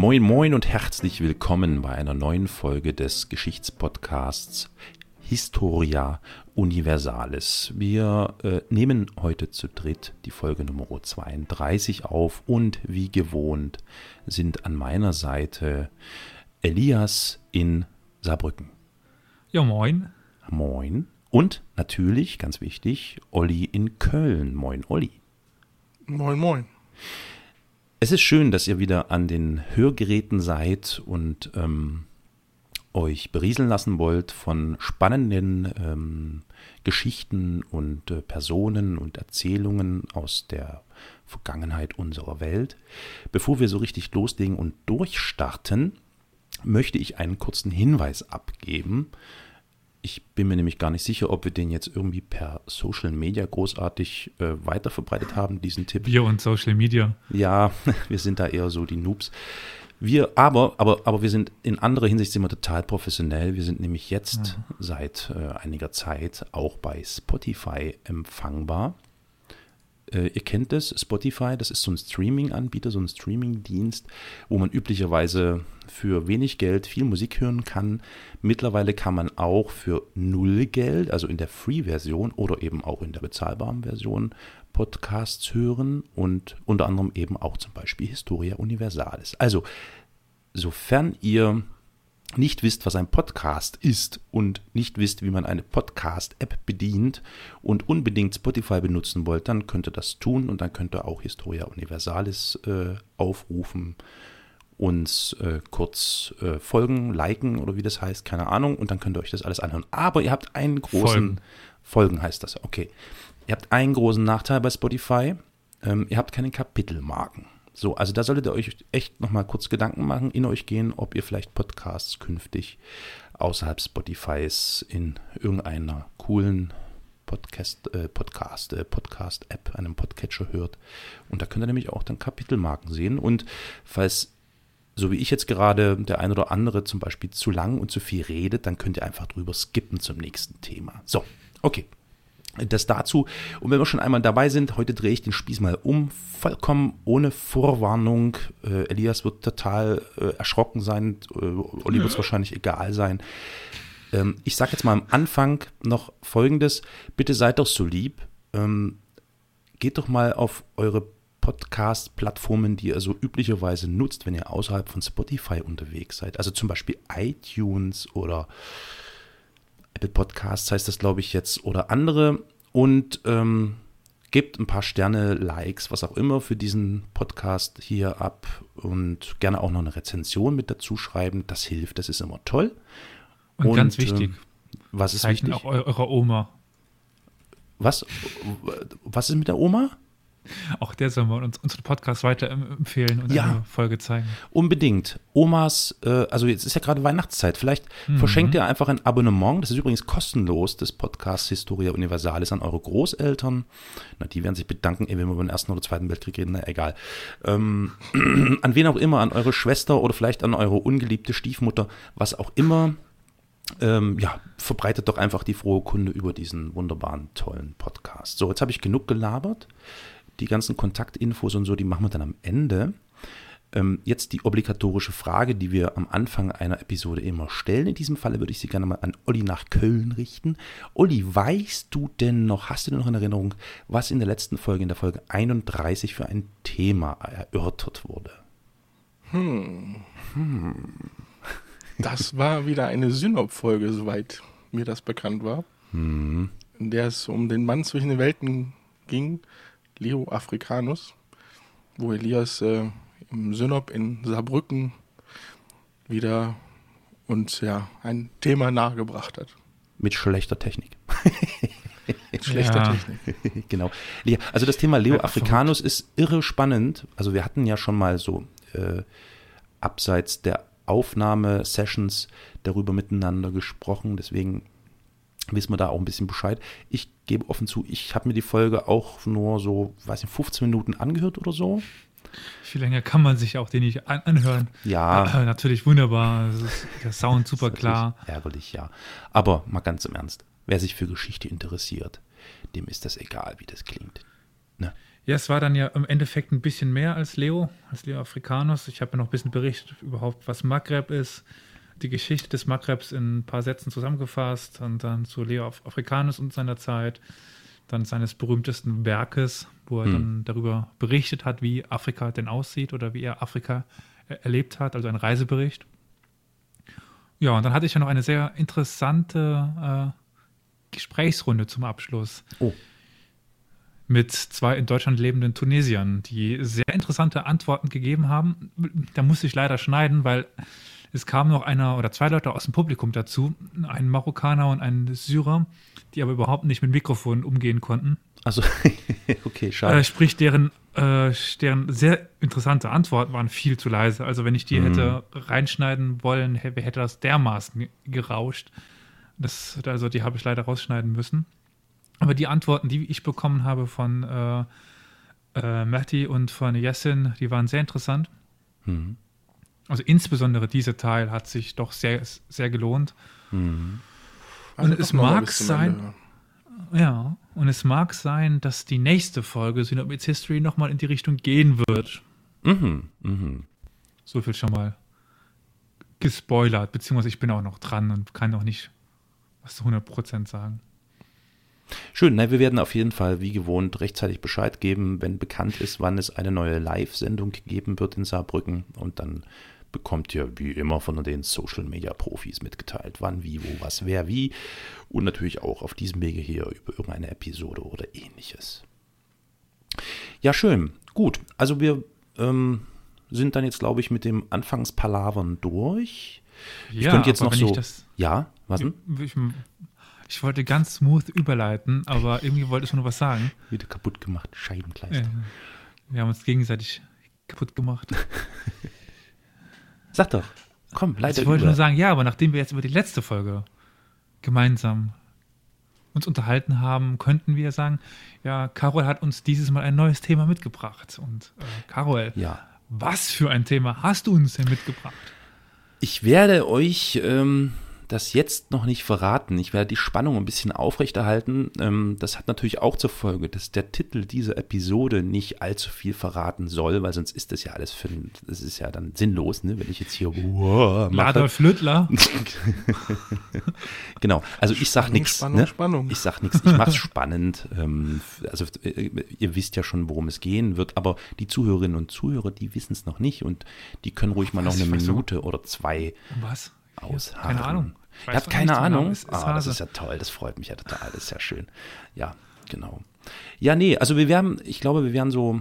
Moin, moin und herzlich willkommen bei einer neuen Folge des Geschichtspodcasts Historia Universalis. Wir äh, nehmen heute zu dritt die Folge Nummer 32 auf und wie gewohnt sind an meiner Seite Elias in Saarbrücken. Ja, moin. Moin. Und natürlich, ganz wichtig, Olli in Köln. Moin, Olli. Moin, moin. Es ist schön, dass ihr wieder an den Hörgeräten seid und ähm, euch berieseln lassen wollt von spannenden ähm, Geschichten und äh, Personen und Erzählungen aus der Vergangenheit unserer Welt. Bevor wir so richtig loslegen und durchstarten, möchte ich einen kurzen Hinweis abgeben. Ich bin mir nämlich gar nicht sicher, ob wir den jetzt irgendwie per Social Media großartig äh, weiterverbreitet haben, diesen Tipp. Wir und Social Media. Ja, wir sind da eher so die Noobs. Wir, aber, aber, aber wir sind in anderer Hinsicht sind wir total professionell. Wir sind nämlich jetzt ja. seit äh, einiger Zeit auch bei Spotify empfangbar. Äh, ihr kennt es, Spotify, das ist so ein Streaming-Anbieter, so ein Streaming-Dienst, wo man üblicherweise für wenig Geld viel Musik hören kann. Mittlerweile kann man auch für null Geld, also in der Free-Version oder eben auch in der bezahlbaren Version, Podcasts hören und unter anderem eben auch zum Beispiel Historia Universalis. Also, sofern ihr nicht wisst, was ein Podcast ist und nicht wisst, wie man eine Podcast-App bedient und unbedingt Spotify benutzen wollt, dann könnt ihr das tun und dann könnt ihr auch Historia Universalis äh, aufrufen, uns äh, kurz äh, folgen, liken oder wie das heißt, keine Ahnung, und dann könnt ihr euch das alles anhören. Aber ihr habt einen großen, folgen, folgen heißt das, okay. Ihr habt einen großen Nachteil bei Spotify, ähm, ihr habt keine Kapitelmarken. So, also da solltet ihr euch echt nochmal kurz Gedanken machen, in euch gehen, ob ihr vielleicht Podcasts künftig außerhalb Spotifys in irgendeiner coolen Podcast, äh, Podcast, äh, Podcast-App, einem Podcatcher hört. Und da könnt ihr nämlich auch dann Kapitelmarken sehen. Und falls, so wie ich jetzt gerade, der ein oder andere zum Beispiel zu lang und zu viel redet, dann könnt ihr einfach drüber skippen zum nächsten Thema. So, okay. Das dazu. Und wenn wir schon einmal dabei sind, heute drehe ich den Spieß mal um, vollkommen ohne Vorwarnung. Äh, Elias wird total äh, erschrocken sein, äh, Olli wird es wahrscheinlich egal sein. Ähm, ich sage jetzt mal am Anfang noch Folgendes. Bitte seid doch so lieb. Ähm, geht doch mal auf eure Podcast-Plattformen, die ihr so üblicherweise nutzt, wenn ihr außerhalb von Spotify unterwegs seid. Also zum Beispiel iTunes oder Apple Podcasts heißt das, glaube ich, jetzt, oder andere. Und ähm, gebt ein paar Sterne, Likes, was auch immer für diesen Podcast hier ab und gerne auch noch eine Rezension mit dazu schreiben. Das hilft, das ist immer toll. Und, und ganz wichtig. Äh, was ist Zeichen wichtig? auch eurer Oma. Was? Was ist mit der Oma? Auch der soll mal uns, unseren Podcast weiterempfehlen und ja, eine Folge zeigen. Unbedingt. Omas, äh, also jetzt ist ja gerade Weihnachtszeit. Vielleicht mhm. verschenkt ihr einfach ein Abonnement. Das ist übrigens kostenlos, des Podcasts Historia Universalis an eure Großeltern. Na, die werden sich bedanken, wenn wir über den Ersten oder Zweiten Weltkrieg reden. Na, egal. Ähm, an wen auch immer, an eure Schwester oder vielleicht an eure ungeliebte Stiefmutter, was auch immer. Ähm, ja, verbreitet doch einfach die frohe Kunde über diesen wunderbaren, tollen Podcast. So, jetzt habe ich genug gelabert die ganzen Kontaktinfos und so, die machen wir dann am Ende. Ähm, jetzt die obligatorische Frage, die wir am Anfang einer Episode immer stellen. In diesem Falle würde ich sie gerne mal an Olli nach Köln richten. Olli, weißt du denn noch, hast du denn noch in Erinnerung, was in der letzten Folge, in der Folge 31 für ein Thema erörtert wurde? Hm. hm. Das war wieder eine Synop-Folge, soweit mir das bekannt war. Hm. In der es um den Mann zwischen den Welten ging, Leo Africanus, wo Elias äh, im Synop in Saarbrücken wieder uns ja ein Thema nahegebracht hat. Mit schlechter Technik. Mit schlechter ja. Technik. genau. Also das Thema Leo Africanus ist irre spannend. Also wir hatten ja schon mal so äh, abseits der Aufnahmesessions darüber miteinander gesprochen. Deswegen wissen wir da auch ein bisschen Bescheid. Ich gebe offen zu, ich habe mir die Folge auch nur so, weiß nicht, 15 Minuten angehört oder so. Viel länger kann man sich auch den nicht an anhören. Ja. Äh, natürlich wunderbar. Der Sound super klar. Ärgerlich, ja. Aber mal ganz im Ernst. Wer sich für Geschichte interessiert, dem ist das egal, wie das klingt. Ne? Ja, es war dann ja im Endeffekt ein bisschen mehr als Leo, als Leo Africanus. Ich habe ja noch ein bisschen berichtet überhaupt, was Maghreb ist, die Geschichte des Maghrebs in ein paar Sätzen zusammengefasst und dann zu Leo Africanus und seiner Zeit, dann seines berühmtesten Werkes, wo er hm. dann darüber berichtet hat, wie Afrika denn aussieht oder wie er Afrika erlebt hat, also ein Reisebericht. Ja, und dann hatte ich ja noch eine sehr interessante äh, Gesprächsrunde zum Abschluss. Oh. Mit zwei in Deutschland lebenden Tunesiern, die sehr interessante Antworten gegeben haben. Da musste ich leider schneiden, weil es kam noch einer oder zwei Leute aus dem Publikum dazu, ein Marokkaner und ein Syrer, die aber überhaupt nicht mit Mikrofonen umgehen konnten. Also, okay, schade. Äh, sprich, deren, äh, deren sehr interessante Antworten waren viel zu leise. Also, wenn ich die mhm. hätte reinschneiden wollen, hätte das dermaßen gerauscht. Das, also, die habe ich leider rausschneiden müssen. Aber die Antworten, die ich bekommen habe von äh, äh, Matti und von Jessin, die waren sehr interessant. Mhm. Also insbesondere dieser Teil hat sich doch sehr, sehr gelohnt. Mhm. Also und es mag sein, ja, und es mag sein, dass die nächste Folge Synobids History nochmal in die Richtung gehen wird. Mhm, mhm. So viel schon mal gespoilert, beziehungsweise ich bin auch noch dran und kann noch nicht was zu 100% sagen. Schön, na, wir werden auf jeden Fall wie gewohnt rechtzeitig Bescheid geben, wenn bekannt ist, wann es eine neue Live-Sendung geben wird in Saarbrücken und dann bekommt ihr wie immer von den Social Media Profis mitgeteilt, wann, wie, wo, was, wer, wie. Und natürlich auch auf diesem Wege hier über irgendeine Episode oder ähnliches. Ja, schön. Gut. Also wir ähm, sind dann jetzt, glaube ich, mit dem Anfangspalavern durch. Ich ja, könnte jetzt noch so. ja, was denn? Ich, ich, wollte ganz smooth überleiten, aber irgendwie wollte ich nur was sagen. Wieder kaputt gemacht, Scheibenkleister. Ja, wir haben uns gegenseitig kaputt gemacht. Sag doch. Komm, leider. Ich wollte über. nur sagen, ja, aber nachdem wir jetzt über die letzte Folge gemeinsam uns unterhalten haben, könnten wir sagen, ja, Carol hat uns dieses Mal ein neues Thema mitgebracht. Und äh, Carol, ja. was für ein Thema hast du uns denn mitgebracht? Ich werde euch ähm, das jetzt noch nicht verraten. Ich werde die Spannung ein bisschen aufrechterhalten. Ähm, das hat natürlich auch zur Folge, dass der Titel dieser Episode nicht allzu viel verraten soll, weil sonst ist das ja alles für, das ist ja dann sinnlos, ne? wenn ich jetzt hier wow, mache. Adolf Lüttler. genau, also ich sag nichts. Ne? Spannung. Ich sag nichts, ich mach's spannend. Ähm, also äh, ihr wisst ja schon, worum es gehen wird, aber die Zuhörerinnen und Zuhörer, die wissen es noch nicht und die können ruhig mal noch eine Minute oder zwei was? Ausharren. Keine Ahnung. Ihr habt keine genau. Ahnung? Ist, ist ah, das ist ja toll, das freut mich ja total, das ist ja schön. Ja, genau. Ja, nee, also wir werden, ich glaube, wir werden so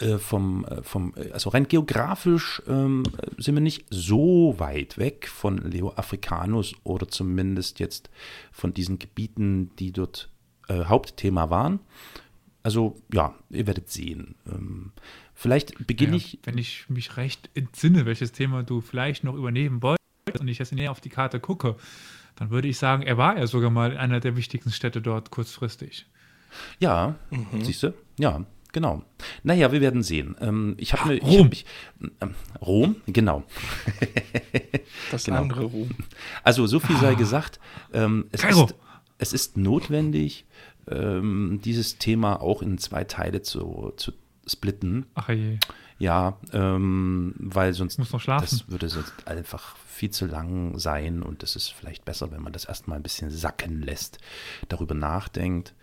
äh, vom, äh, vom, äh, also rein geografisch ähm, sind wir nicht so weit weg von Leo Africanus oder zumindest jetzt von diesen Gebieten, die dort äh, Hauptthema waren. Also ja, ihr werdet sehen. Ähm, vielleicht beginne ja, ich. Wenn ich mich recht entsinne, welches Thema du vielleicht noch übernehmen wolltest und ich jetzt näher auf die Karte gucke, dann würde ich sagen, er war ja sogar mal in einer der wichtigsten Städte dort kurzfristig. Ja, mhm. siehst du? Ja, genau. Naja, wir werden sehen. Ähm, ich habe ah, Rom. Ich, ähm, Rom, genau. Das genau. andere Rom. Also so viel sei ah. gesagt. Ähm, es, ist, es, ist, notwendig, ähm, dieses Thema auch in zwei Teile zu, zu splitten. Ach je. Ja, ähm, weil sonst Muss noch schlafen. das würde sonst einfach viel zu lang sein und es ist vielleicht besser, wenn man das erstmal ein bisschen sacken lässt, darüber nachdenkt.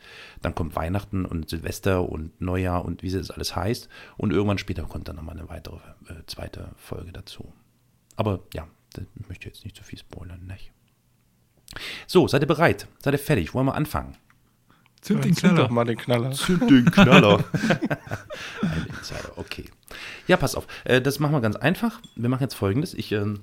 Dann kommt Weihnachten und Silvester und Neujahr und wie es alles heißt und irgendwann später kommt dann nochmal eine weitere äh, zweite Folge dazu. Aber ja, ich möchte jetzt nicht zu viel spoilern, nicht? So, seid ihr bereit? Seid ihr fertig? Wollen wir anfangen? Zünd den Knaller. Zünd doch mal den Knaller. Zünd den Knaller. Ein Insider, okay. Ja, pass auf. Äh, das machen wir ganz einfach. Wir machen jetzt folgendes. Ich. Ähm,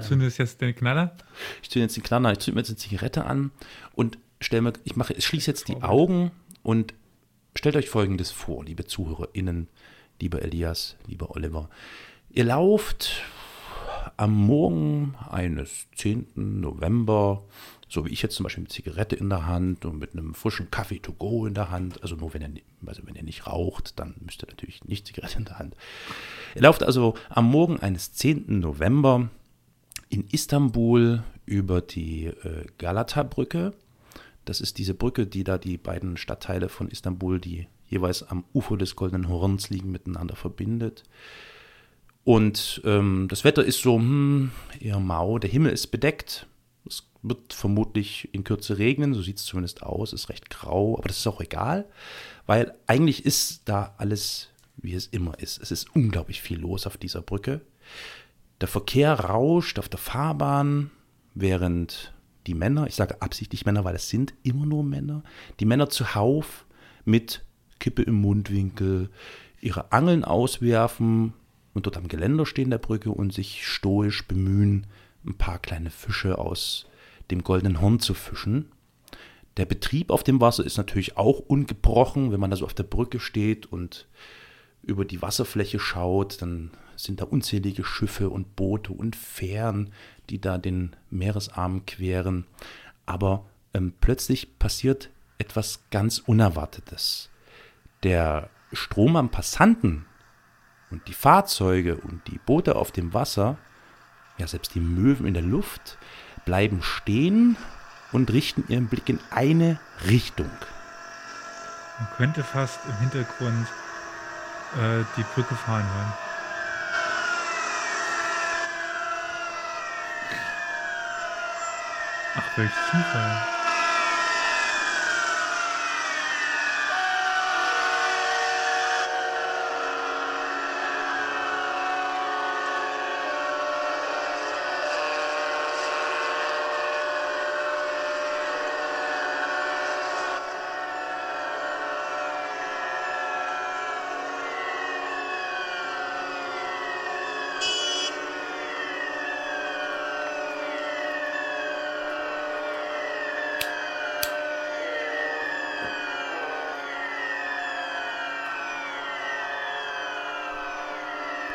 Zündest jetzt den Knaller? Ich zünde jetzt den Knaller, ich zünde mir jetzt eine Zigarette an und stelle mir, ich mache, ich schließe jetzt die Augen und stellt euch folgendes vor, liebe ZuhörerInnen, lieber Elias, lieber Oliver. Ihr lauft am Morgen eines 10. November so wie ich jetzt zum Beispiel mit Zigarette in der Hand und mit einem frischen Kaffee to go in der Hand. Also nur wenn er, also wenn er nicht raucht, dann müsst ihr natürlich nicht Zigarette in der Hand. Er läuft also am Morgen eines 10. November in Istanbul über die äh, Galata-Brücke. Das ist diese Brücke, die da die beiden Stadtteile von Istanbul, die jeweils am Ufer des Goldenen Horns liegen, miteinander verbindet. Und ähm, das Wetter ist so hm, eher mau. Der Himmel ist bedeckt. Es wird vermutlich in Kürze regnen, so sieht es zumindest aus. Ist recht grau, aber das ist auch egal, weil eigentlich ist da alles, wie es immer ist. Es ist unglaublich viel los auf dieser Brücke. Der Verkehr rauscht auf der Fahrbahn, während die Männer, ich sage absichtlich Männer, weil es sind immer nur Männer, die Männer zuhauf mit Kippe im Mundwinkel ihre Angeln auswerfen und dort am Geländer stehen der Brücke und sich stoisch bemühen, ein paar kleine Fische aus dem goldenen Horn zu fischen. Der Betrieb auf dem Wasser ist natürlich auch ungebrochen. Wenn man da so auf der Brücke steht und über die Wasserfläche schaut, dann sind da unzählige Schiffe und Boote und Fähren, die da den Meeresarm queren. Aber ähm, plötzlich passiert etwas ganz Unerwartetes. Der Strom am Passanten und die Fahrzeuge und die Boote auf dem Wasser, ja selbst die Möwen in der Luft, bleiben stehen und richten ihren Blick in eine Richtung. Man könnte fast im Hintergrund äh, die Brücke fahren hören. Ach, welch Zufall.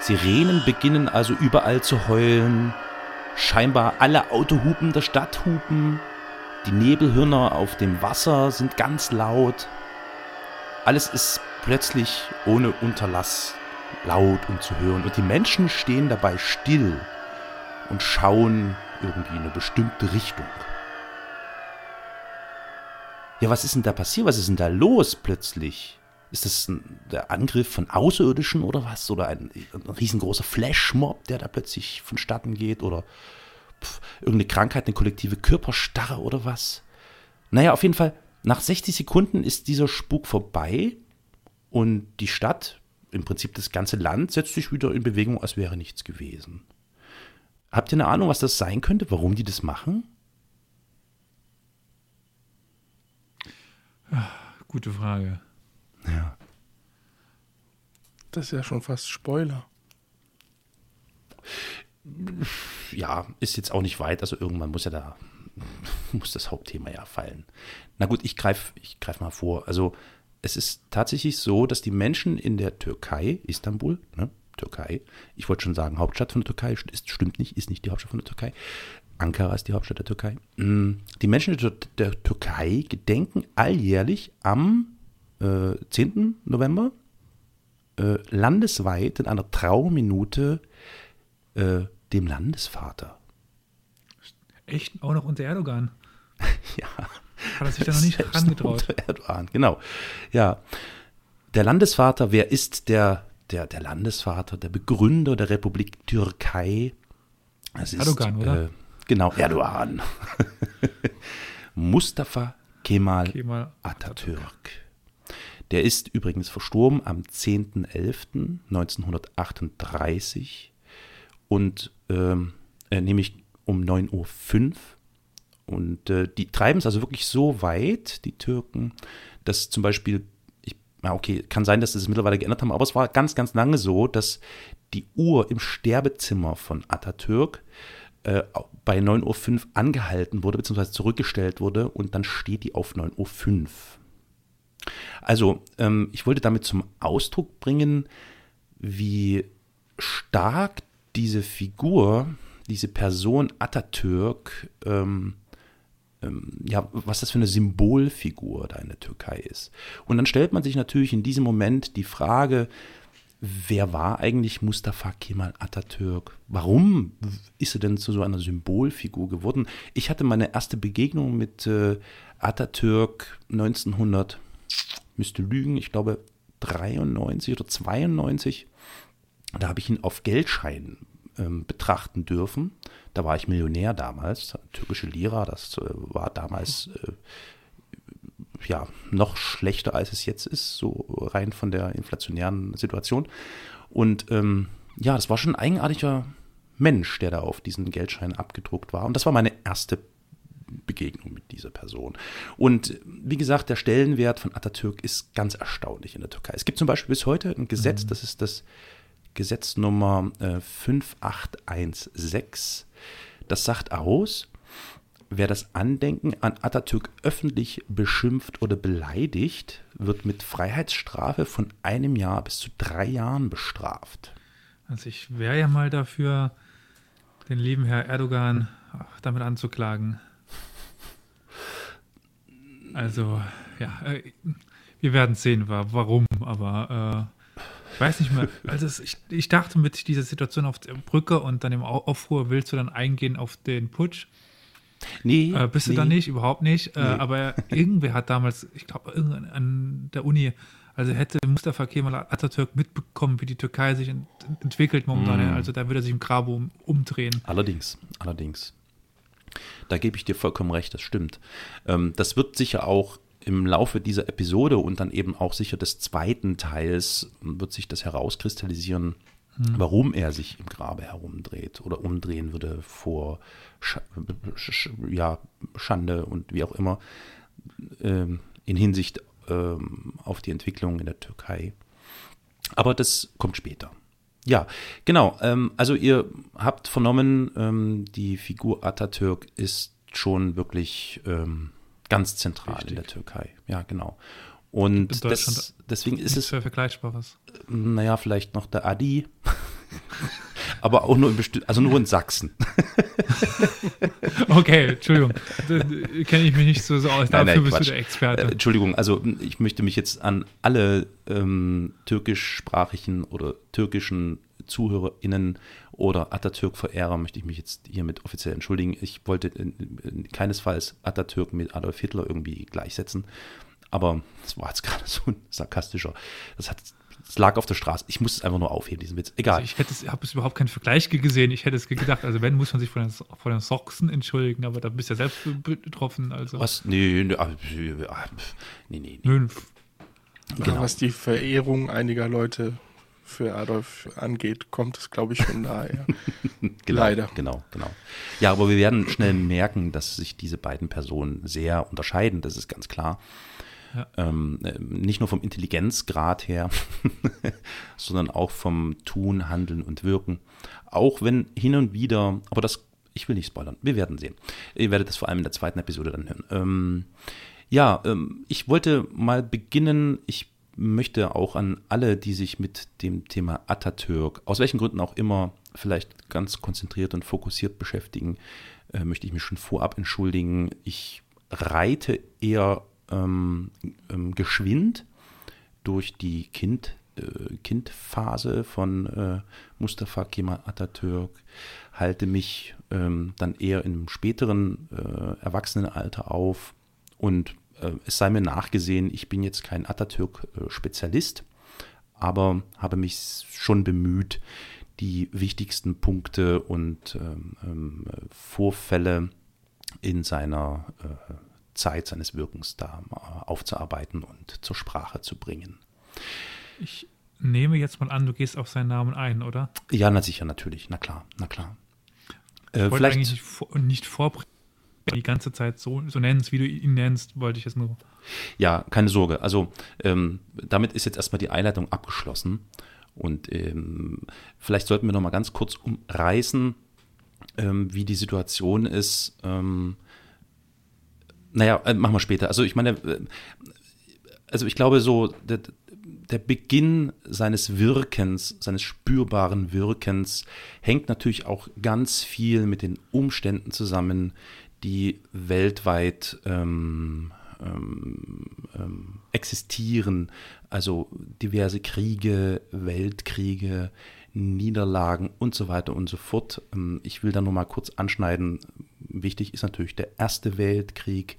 Sirenen beginnen also überall zu heulen. Scheinbar alle Autohupen der Stadt hupen. Die Nebelhirner auf dem Wasser sind ganz laut. Alles ist plötzlich ohne Unterlass laut und zu hören. Und die Menschen stehen dabei still und schauen irgendwie in eine bestimmte Richtung. Ja, was ist denn da passiert? Was ist denn da los plötzlich? Ist das ein, der Angriff von Außerirdischen oder was? Oder ein, ein riesengroßer Flashmob, der da plötzlich vonstatten geht? Oder pf, irgendeine Krankheit, eine kollektive Körperstarre oder was? Naja, auf jeden Fall, nach 60 Sekunden ist dieser Spuk vorbei und die Stadt, im Prinzip das ganze Land, setzt sich wieder in Bewegung, als wäre nichts gewesen. Habt ihr eine Ahnung, was das sein könnte, warum die das machen? Gute Frage. Ja. Das ist ja schon fast Spoiler. Ja, ist jetzt auch nicht weit, also irgendwann muss ja da, muss das Hauptthema ja fallen. Na gut, ich greife ich greif mal vor. Also es ist tatsächlich so, dass die Menschen in der Türkei, Istanbul, ne, Türkei, ich wollte schon sagen, Hauptstadt von der Türkei, ist, stimmt nicht, ist nicht die Hauptstadt von der Türkei. Ankara ist die Hauptstadt der Türkei. Mm, die Menschen der, der Türkei gedenken alljährlich am äh, 10. November äh, landesweit in einer Trauminute äh, dem Landesvater. Echt? Auch noch unter Erdogan? ja. Hat er sich da noch nicht herangetraut? unter Erdogan, genau. Ja. Der Landesvater, wer ist der, der, der Landesvater, der Begründer der Republik Türkei? Das ist, Erdogan, oder? Äh, genau, Erdogan. Mustafa Kemal, Kemal Atatürk. Der ist übrigens verstorben am 10.11.1938 und ähm, äh, nämlich um 9.05 Uhr. Und äh, die treiben es also wirklich so weit, die Türken, dass zum Beispiel, ich, na okay, kann sein, dass sie es mittlerweile geändert haben, aber es war ganz, ganz lange so, dass die Uhr im Sterbezimmer von Atatürk äh, bei 9.05 Uhr angehalten wurde, beziehungsweise zurückgestellt wurde und dann steht die auf 9.05 Uhr. Also, ähm, ich wollte damit zum Ausdruck bringen, wie stark diese Figur, diese Person Atatürk, ähm, ähm, ja, was das für eine Symbolfigur da in der Türkei ist. Und dann stellt man sich natürlich in diesem Moment die Frage, wer war eigentlich Mustafa Kemal Atatürk? Warum ist er denn zu so einer Symbolfigur geworden? Ich hatte meine erste Begegnung mit äh, Atatürk 1900, müsste lügen, ich glaube 93 oder 92. Da habe ich ihn auf Geldscheinen ähm, betrachten dürfen. Da war ich Millionär damals, türkische Lira, das äh, war damals äh, ja noch schlechter als es jetzt ist, so rein von der inflationären Situation. Und ähm, ja, das war schon ein eigenartiger Mensch, der da auf diesen Geldschein abgedruckt war. Und das war meine erste Begegnung mit dieser Person. Und wie gesagt, der Stellenwert von Atatürk ist ganz erstaunlich in der Türkei. Es gibt zum Beispiel bis heute ein Gesetz, mhm. das ist das Gesetz Nummer äh, 5816. Das sagt aus, wer das Andenken an Atatürk öffentlich beschimpft oder beleidigt, wird mit Freiheitsstrafe von einem Jahr bis zu drei Jahren bestraft. Also ich wäre ja mal dafür, den lieben Herr Erdogan damit anzuklagen. Also, ja, äh, wir werden sehen, warum, aber äh, ich weiß nicht mehr. Also ich, ich dachte mit dieser Situation auf der Brücke und dann im Aufruhr willst du dann eingehen auf den Putsch. Nee. Äh, bist nee. du da nicht, überhaupt nicht. Äh, nee. aber irgendwer hat damals, ich glaube, an der Uni, also hätte Mustafa Kemal Atatürk mitbekommen, wie die Türkei sich ent entwickelt momentan. Mm. Also da würde er sich im Grab um, umdrehen. Allerdings, allerdings. Da gebe ich dir vollkommen recht, das stimmt. Ähm, das wird sicher auch im Laufe dieser Episode und dann eben auch sicher des zweiten Teils wird sich das herauskristallisieren, hm. warum er sich im Grabe herumdreht oder umdrehen würde vor Sch Sch ja, Schande und wie auch immer ähm, in Hinsicht ähm, auf die Entwicklung in der Türkei. Aber das kommt später. Ja, genau. Ähm, also ihr habt vernommen, ähm, die Figur Atatürk ist schon wirklich ähm, ganz zentral Richtig. in der Türkei. Ja, genau. Und das, deswegen ist es. Für Vergleichbares. Naja, vielleicht noch der Adi. aber auch nur in also nur in Sachsen. okay, Entschuldigung. Kenne ich mich nicht so, so aus. Dafür nein, nein, bist Quatsch. du der Experte. Äh, Entschuldigung, also ich möchte mich jetzt an alle ähm, türkischsprachigen oder türkischen ZuhörerInnen oder Atatürk-Verehrer möchte ich mich jetzt hiermit offiziell entschuldigen. Ich wollte keinesfalls Atatürk mit Adolf Hitler irgendwie gleichsetzen. Aber das war jetzt gerade so ein sarkastischer. Das hat es lag auf der Straße. Ich muss es einfach nur aufheben, diesen Witz. Egal. Also ich hätte es, habe es überhaupt keinen Vergleich gesehen. Ich hätte es gedacht, also wenn, muss man sich von den, von den Soxen entschuldigen, aber da bist du ja selbst betroffen. Also. Was? Nee, nee, nee, nee. nee. Genau. Was die Verehrung einiger Leute für Adolf angeht, kommt es, glaube ich, schon daher. genau, Leider. Genau, genau. Ja, aber wir werden schnell merken, dass sich diese beiden Personen sehr unterscheiden, das ist ganz klar. Ähm, nicht nur vom Intelligenzgrad her, sondern auch vom Tun, Handeln und Wirken. Auch wenn hin und wieder, aber das, ich will nicht spoilern, wir werden sehen. Ihr werdet das vor allem in der zweiten Episode dann hören. Ähm, ja, ähm, ich wollte mal beginnen, ich möchte auch an alle, die sich mit dem Thema Atatürk, aus welchen Gründen auch immer, vielleicht ganz konzentriert und fokussiert beschäftigen, äh, möchte ich mich schon vorab entschuldigen. Ich reite eher ähm, ähm, geschwind durch die kind, äh, Kindphase von äh, Mustafa Kemal Atatürk, halte mich ähm, dann eher im späteren äh, Erwachsenenalter auf. Und äh, es sei mir nachgesehen, ich bin jetzt kein Atatürk-Spezialist, aber habe mich schon bemüht, die wichtigsten Punkte und ähm, ähm, Vorfälle in seiner äh, Zeit seines Wirkens da äh, aufzuarbeiten und zur Sprache zu bringen. Ich nehme jetzt mal an, du gehst auf seinen Namen ein, oder? Ja, na sicher, natürlich. Na klar, na klar. Ich äh, vielleicht eigentlich nicht vorbringen, die ganze Zeit so, so nennst, wie du ihn nennst, wollte ich es nur. Ja, keine Sorge. Also ähm, damit ist jetzt erstmal die Einleitung abgeschlossen. Und ähm, vielleicht sollten wir noch mal ganz kurz umreißen, ähm, wie die Situation ist, ähm, naja, äh, machen wir später. Also ich meine, äh, also ich glaube so, der, der Beginn seines Wirkens, seines spürbaren Wirkens, hängt natürlich auch ganz viel mit den Umständen zusammen, die weltweit ähm, ähm, ähm, existieren, also diverse Kriege, Weltkriege, Niederlagen und so weiter und so fort. Ähm, ich will da nur mal kurz anschneiden. Wichtig ist natürlich der Erste Weltkrieg,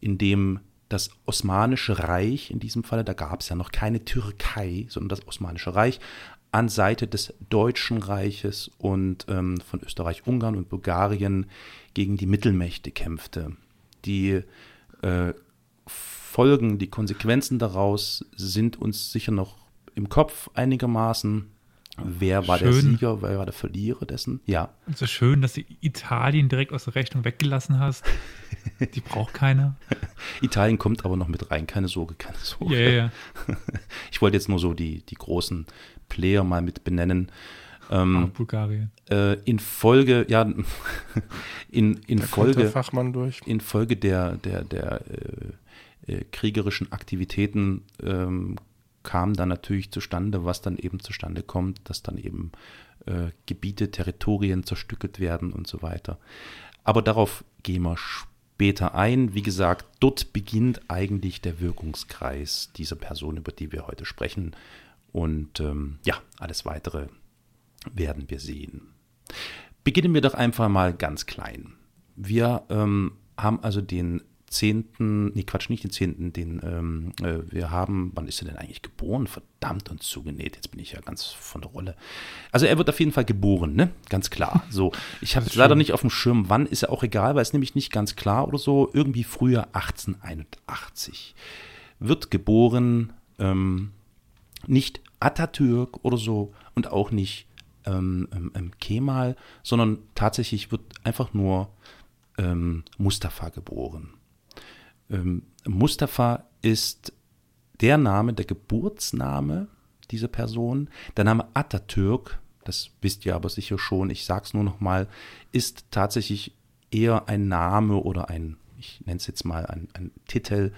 in dem das Osmanische Reich, in diesem Falle, da gab es ja noch keine Türkei, sondern das Osmanische Reich, an Seite des Deutschen Reiches und ähm, von Österreich, Ungarn und Bulgarien gegen die Mittelmächte kämpfte. Die äh, Folgen, die Konsequenzen daraus sind uns sicher noch im Kopf einigermaßen. Wer war schön. der Sieger, wer war der Verlierer dessen? Ja. So also schön, dass du Italien direkt aus der Rechnung weggelassen hast. Die braucht keiner. Italien kommt aber noch mit rein, keine Sorge, keine Sorge. Ja, ja. Ich wollte jetzt nur so die, die großen Player mal mit benennen. Ähm, Bulgarien. Äh, in Folge, ja, in, in da Folge, Fachmann durch. in Folge der, der, der äh, äh, kriegerischen Aktivitäten ähm, kam dann natürlich zustande, was dann eben zustande kommt, dass dann eben äh, Gebiete, Territorien zerstückelt werden und so weiter. Aber darauf gehen wir später ein. Wie gesagt, dort beginnt eigentlich der Wirkungskreis dieser Person, über die wir heute sprechen. Und ähm, ja, alles weitere werden wir sehen. Beginnen wir doch einfach mal ganz klein. Wir ähm, haben also den 10., nee Quatsch, nicht den 10., den, ähm, äh, wir haben, wann ist er denn eigentlich geboren? Verdammt und zugenäht, jetzt bin ich ja ganz von der Rolle. Also er wird auf jeden Fall geboren, ne? Ganz klar. So, ich habe leider nicht auf dem Schirm, wann, ist ja auch egal, weil es nämlich nicht ganz klar oder so, irgendwie früher 1881. Wird geboren, ähm, nicht Atatürk oder so und auch nicht ähm, ähm, ähm Kemal, sondern tatsächlich wird einfach nur ähm, Mustafa geboren. Ähm, Mustafa ist der Name, der Geburtsname dieser Person. Der Name Atatürk, das wisst ihr aber sicher schon, ich sage es nur noch mal, ist tatsächlich eher ein Name oder ein, ich nenne es jetzt mal ein, ein Titel,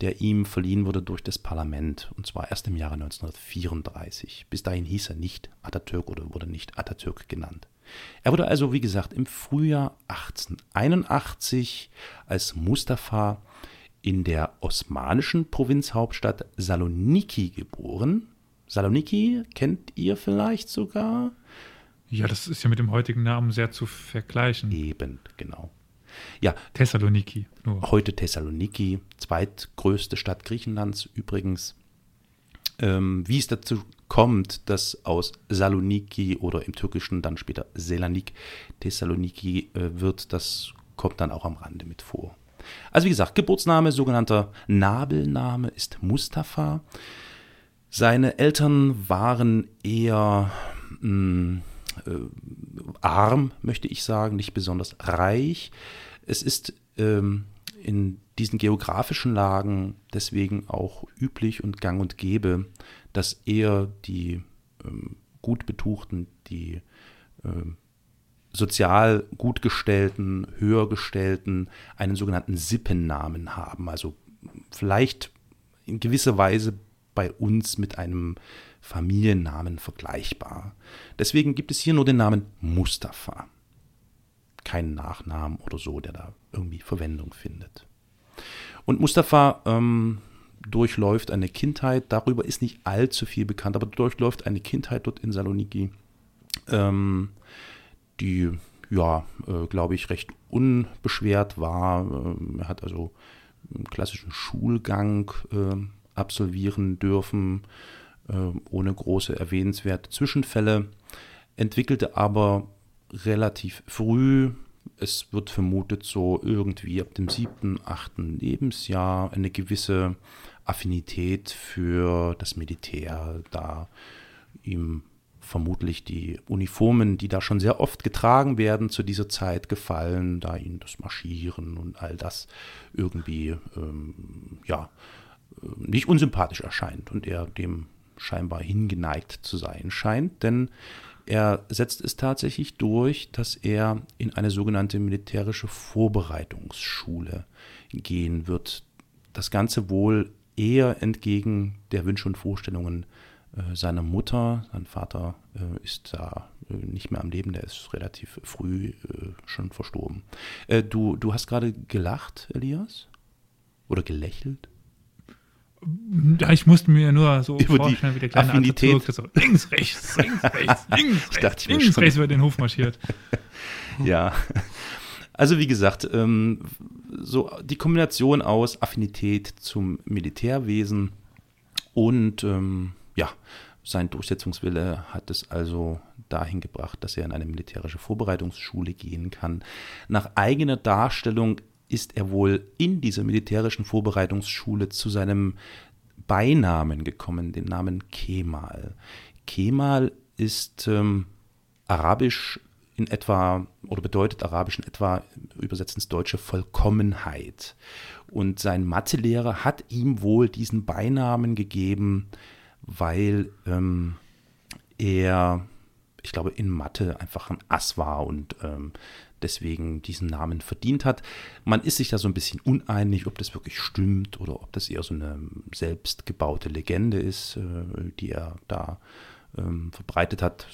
der ihm verliehen wurde durch das Parlament, und zwar erst im Jahre 1934. Bis dahin hieß er nicht Atatürk oder wurde nicht Atatürk genannt. Er wurde also, wie gesagt, im Frühjahr 1881 als Mustafa in der osmanischen Provinzhauptstadt Saloniki geboren. Saloniki kennt ihr vielleicht sogar? Ja, das ist ja mit dem heutigen Namen sehr zu vergleichen. Eben, genau. Ja. Thessaloniki. Nur. Heute Thessaloniki, zweitgrößte Stadt Griechenlands übrigens. Ähm, wie es dazu kommt, dass aus Saloniki oder im Türkischen dann später Selanik Thessaloniki äh, wird, das kommt dann auch am Rande mit vor. Also wie gesagt, Geburtsname, sogenannter Nabelname ist Mustafa. Seine Eltern waren eher mh, hm, äh, arm, möchte ich sagen, nicht besonders reich. Es ist ähm, in diesen geografischen Lagen deswegen auch üblich und gang und gäbe, dass eher die ähm, gut betuchten, die ähm, sozial gut gestellten, höher gestellten einen sogenannten Sippennamen haben. Also vielleicht in gewisser Weise bei uns mit einem Familiennamen vergleichbar. Deswegen gibt es hier nur den Namen Mustafa. Keinen Nachnamen oder so, der da irgendwie Verwendung findet. Und Mustafa ähm, durchläuft eine Kindheit, darüber ist nicht allzu viel bekannt, aber durchläuft eine Kindheit dort in Saloniki, ähm, die, ja, äh, glaube ich, recht unbeschwert war. Ähm, er hat also einen klassischen Schulgang äh, absolvieren dürfen, äh, ohne große erwähnenswerte Zwischenfälle, entwickelte aber relativ früh, es wird vermutet so irgendwie ab dem siebten, achten Lebensjahr eine gewisse Affinität für das Militär, da ihm vermutlich die Uniformen, die da schon sehr oft getragen werden, zu dieser Zeit gefallen, da ihnen das Marschieren und all das irgendwie ähm, ja äh, nicht unsympathisch erscheint und er dem scheinbar hingeneigt zu sein scheint, denn er setzt es tatsächlich durch, dass er in eine sogenannte militärische Vorbereitungsschule gehen wird. Das Ganze wohl eher entgegen der Wünsche und Vorstellungen äh, seiner Mutter. Sein Vater äh, ist da äh, nicht mehr am Leben, der ist relativ früh äh, schon verstorben. Äh, du, du hast gerade gelacht, Elias? Oder gelächelt? Ja, ich musste mir nur so Über die vorstellen, wie der kleine Affinität. Atatürk so links, rechts, links, rechts, links, Ich dachte, rechts, mir links, rechts über den Hof marschiert. Ja. Also wie gesagt, ähm, so die Kombination aus Affinität zum Militärwesen und ähm, ja, sein Durchsetzungswille hat es also dahin gebracht, dass er in eine militärische Vorbereitungsschule gehen kann. Nach eigener Darstellung ist er wohl in dieser militärischen Vorbereitungsschule zu seinem Beinamen gekommen, den Namen Kemal. Kemal ist ähm, arabisch in etwa oder bedeutet arabisch in etwa übersetzt ins Deutsche Vollkommenheit. Und sein Mathelehrer hat ihm wohl diesen Beinamen gegeben, weil ähm, er, ich glaube, in Mathe einfach ein Ass war und ähm, deswegen diesen Namen verdient hat. Man ist sich da so ein bisschen uneinig, ob das wirklich stimmt oder ob das eher so eine selbstgebaute Legende ist, äh, die er da ähm, verbreitet hat.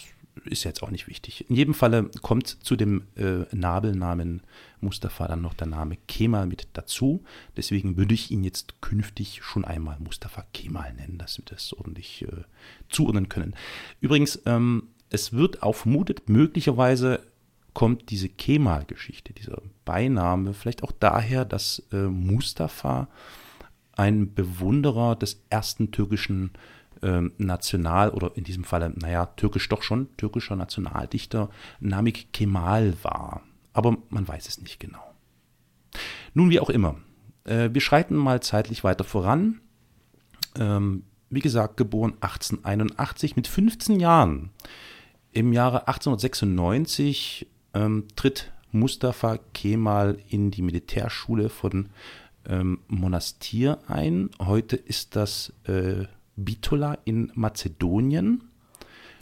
Ist jetzt auch nicht wichtig. In jedem Falle kommt zu dem äh, Nabelnamen Mustafa dann noch der Name Kemal mit dazu. Deswegen würde ich ihn jetzt künftig schon einmal Mustafa Kemal nennen, dass wir das ordentlich äh, zuordnen können. Übrigens, ähm, es wird auch vermutet, möglicherweise kommt diese Kemal-Geschichte, dieser Beiname, vielleicht auch daher, dass äh, Mustafa ein Bewunderer des ersten türkischen ähm, National- oder in diesem Falle, naja, türkisch doch schon, türkischer Nationaldichter Namik Kemal war. Aber man weiß es nicht genau. Nun, wie auch immer. Äh, wir schreiten mal zeitlich weiter voran. Ähm, wie gesagt, geboren 1881 mit 15 Jahren. Im Jahre 1896 ähm, tritt Mustafa Kemal in die Militärschule von Monastir ein. Heute ist das äh, Bitola in Mazedonien.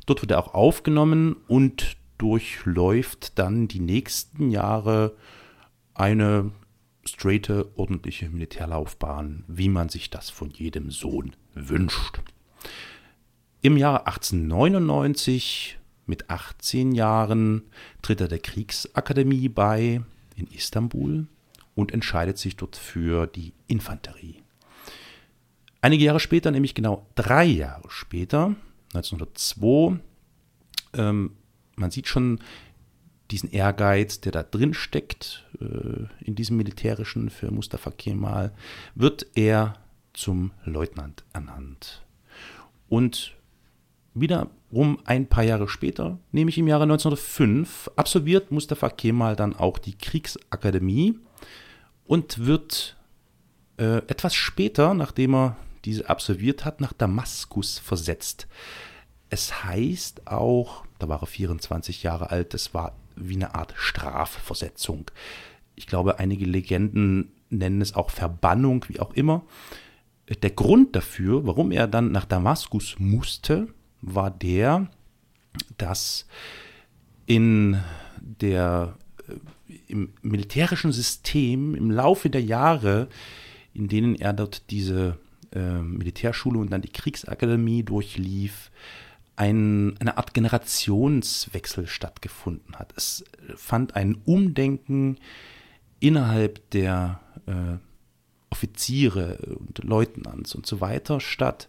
Dort wird er auch aufgenommen und durchläuft dann die nächsten Jahre eine straighte, ordentliche Militärlaufbahn, wie man sich das von jedem Sohn wünscht. Im Jahre 1899, mit 18 Jahren, tritt er der Kriegsakademie bei in Istanbul und entscheidet sich dort für die Infanterie. Einige Jahre später, nämlich genau drei Jahre später, 1902, ähm, man sieht schon diesen Ehrgeiz, der da drin steckt, äh, in diesem militärischen für Mustafa Kemal, wird er zum Leutnant ernannt. Und wiederum ein paar Jahre später, nämlich im Jahre 1905, absolviert Mustafa Kemal dann auch die Kriegsakademie und wird äh, etwas später, nachdem er diese absolviert hat, nach Damaskus versetzt. Es heißt auch, da war er 24 Jahre alt, es war wie eine Art Strafversetzung. Ich glaube, einige Legenden nennen es auch Verbannung, wie auch immer. Der Grund dafür, warum er dann nach Damaskus musste, war der, dass in der, äh, im militärischen System im Laufe der Jahre, in denen er dort diese äh, Militärschule und dann die Kriegsakademie durchlief, ein, eine Art Generationswechsel stattgefunden hat. Es fand ein Umdenken innerhalb der äh, Offiziere und Leutnants und so weiter statt.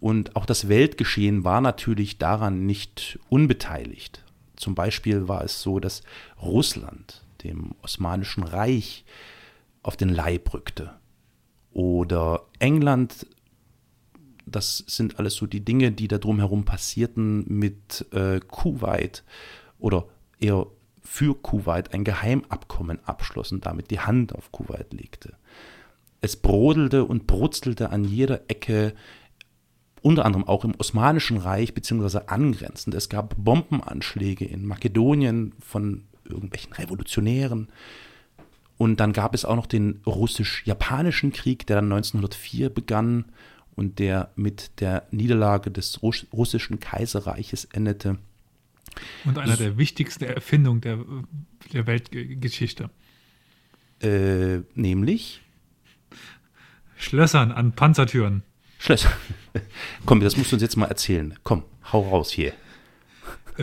Und auch das Weltgeschehen war natürlich daran nicht unbeteiligt. Zum Beispiel war es so, dass Russland dem Osmanischen Reich auf den Leib rückte. Oder England, das sind alles so die Dinge, die da drumherum passierten mit äh, Kuwait oder eher für Kuwait ein Geheimabkommen abschlossen, damit die Hand auf Kuwait legte. Es brodelte und brutzelte an jeder Ecke, unter anderem auch im Osmanischen Reich beziehungsweise angrenzend. Es gab Bombenanschläge in Makedonien von irgendwelchen Revolutionären. Und dann gab es auch noch den russisch-japanischen Krieg, der dann 1904 begann und der mit der Niederlage des Russ russischen Kaiserreiches endete. Und einer der wichtigsten Erfindungen der, der Weltgeschichte. Äh, nämlich Schlössern an Panzertüren. Schlösser. Komm, das musst du uns jetzt mal erzählen. Komm, hau raus hier.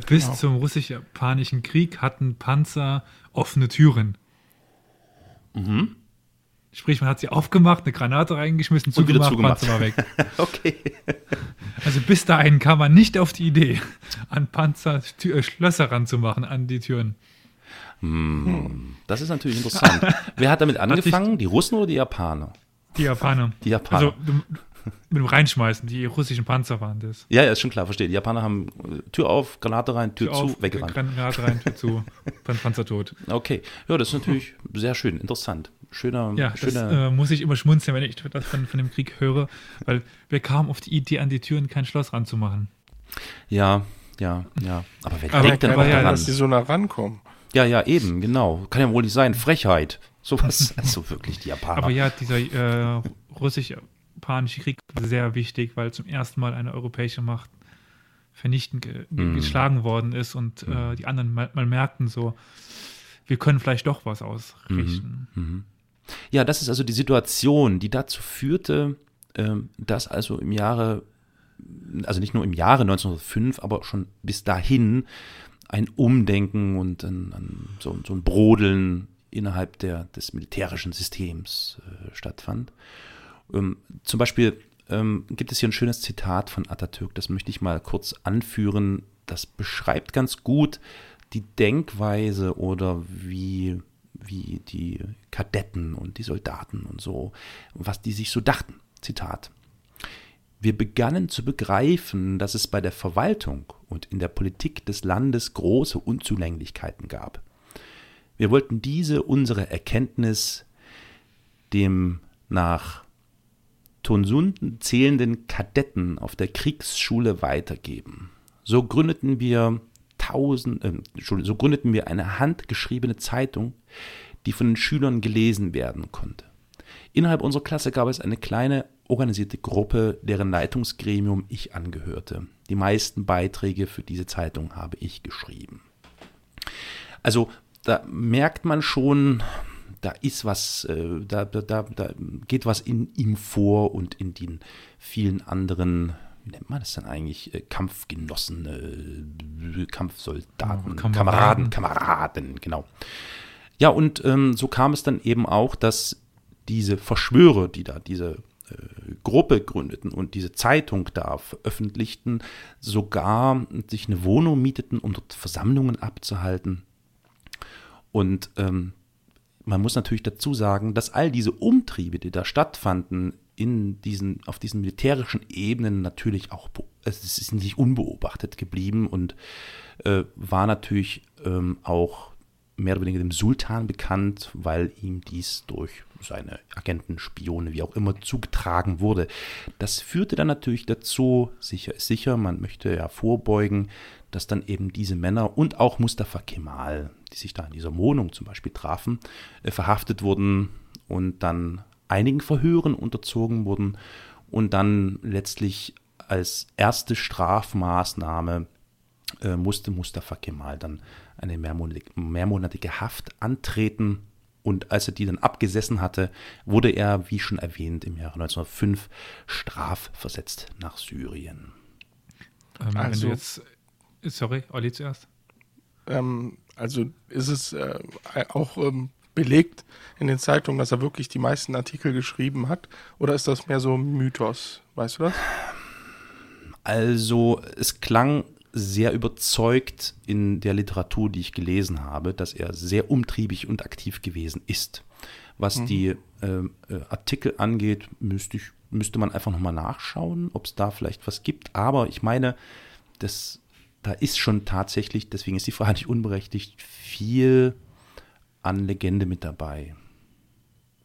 Bis Genau. zum russisch-japanischen Krieg hatten Panzer offene Türen. Sprich, man hat sie aufgemacht, eine Granate reingeschmissen, Und wieder zugemacht, zugemacht. Panzer war weg. Okay. Also bis dahin kam man nicht auf die Idee, an Panzer Tür, äh, Schlösser ranzumachen, an die Türen. Hm, das ist natürlich interessant. Wer hat damit angefangen? Die Russen oder die Japaner? Die Japaner. Die Japaner. Also du, mit dem Reinschmeißen, die russischen Panzer waren das. Ja, ja, ist schon klar, verstehe. Die Japaner haben äh, Tür auf, Granate rein, Tür, Tür zu, auf, weggerannt. Granate rein, Tür zu, dann Panzer tot. Okay. Ja, das ist natürlich sehr schön, interessant. Schöner, Ja, das schöner. äh, muss ich immer schmunzeln, wenn ich das von, von dem Krieg höre, weil wir kamen auf die Idee, an die Türen kein Schloss ranzumachen. ja, ja, ja. Aber wer Aber- denkt denn aber ja, daran? dass die so nah rankommen. Ja, ja, eben, genau. Kann ja wohl nicht sein. Frechheit. Sowas, also wirklich die Japaner. Aber ja, dieser äh, russisch-japanische Krieg sehr wichtig, weil zum ersten Mal eine europäische Macht vernichtend ge Mhm. geschlagen worden ist und äh, die anderen mal, mal merkten so, wir können vielleicht doch was ausrichten. Mhm. Ja, das ist also die Situation, die dazu führte, ähm, dass also im Jahre, also nicht nur im Jahre 1905, aber schon bis dahin ein Umdenken und ein, ein, so, so ein Brodeln innerhalb der, des militärischen Systems äh, stattfand. Ähm, zum Beispiel ähm, gibt es hier ein schönes Zitat von Atatürk, das möchte ich mal kurz anführen. Das beschreibt ganz gut die Denkweise oder wie, wie die Kadetten und die Soldaten und so, was die sich so dachten. Zitat. Wir begannen zu begreifen, dass es bei der Verwaltung und in der Politik des Landes große Unzulänglichkeiten gab. Wir wollten diese unsere Erkenntnis dem nach Tonsunden zählenden Kadetten auf der Kriegsschule weitergeben. So gründeten wir tausend, äh, so gründeten wir eine handgeschriebene Zeitung, die von den Schülern gelesen werden konnte. Innerhalb unserer Klasse gab es eine kleine organisierte Gruppe, deren Leitungsgremium ich angehörte. Die meisten Beiträge für diese Zeitung habe ich geschrieben. Also da merkt man schon, da ist was, äh, da, da, da, da geht was in ihm vor und in den vielen anderen, wie nennt man das denn eigentlich, äh, Kampfgenossen, äh, Kampfsoldaten, Ja, Kameraden, Kameraden. Kameraden, genau. Ja, und ähm, so kam es dann eben auch, dass diese Verschwörer, die da diese äh, Gruppe gründeten und diese Zeitung da veröffentlichten, sogar sich eine Wohnung mieteten, um dort Versammlungen abzuhalten. Und ähm, man muss natürlich dazu sagen, dass all diese Umtriebe, die da stattfanden, in diesen, auf diesen militärischen Ebenen natürlich auch, be- es ist nicht unbeobachtet geblieben und äh, war natürlich ähm, auch mehr oder weniger dem Sultan bekannt, weil ihm dies durch seine Agenten, Spione, wie auch immer, zugetragen wurde. Das führte dann natürlich dazu, sicher ist sicher, man möchte ja vorbeugen, dass dann eben diese Männer und auch Mustafa Kemal, die sich da in dieser Wohnung zum Beispiel trafen, äh, verhaftet wurden und dann einigen Verhören unterzogen wurden und dann letztlich als erste Strafmaßnahme äh, musste Mustafa Kemal dann eine mehrmonatige, Haft antreten. Und als er die dann abgesessen hatte, wurde er, wie schon erwähnt, im Jahre 1905 strafversetzt nach Syrien. Ähm, wenn Also- du jetzt, sorry, Olli zuerst. Ähm, also ist es äh, auch ähm, belegt in den Zeitungen, dass er wirklich die meisten Artikel geschrieben hat? Oder ist das mehr so ein Mythos? Weißt du das? Also es klang sehr überzeugt in der Literatur, die ich gelesen habe, dass er sehr umtriebig und aktiv gewesen ist. Was die ähm, äh, Artikel angeht, müsste, ich, müsste man einfach nochmal nachschauen, ob es da vielleicht was gibt. Aber ich meine, das, da ist schon tatsächlich, deswegen ist die Frage nicht unberechtigt, viel an Legende mit dabei.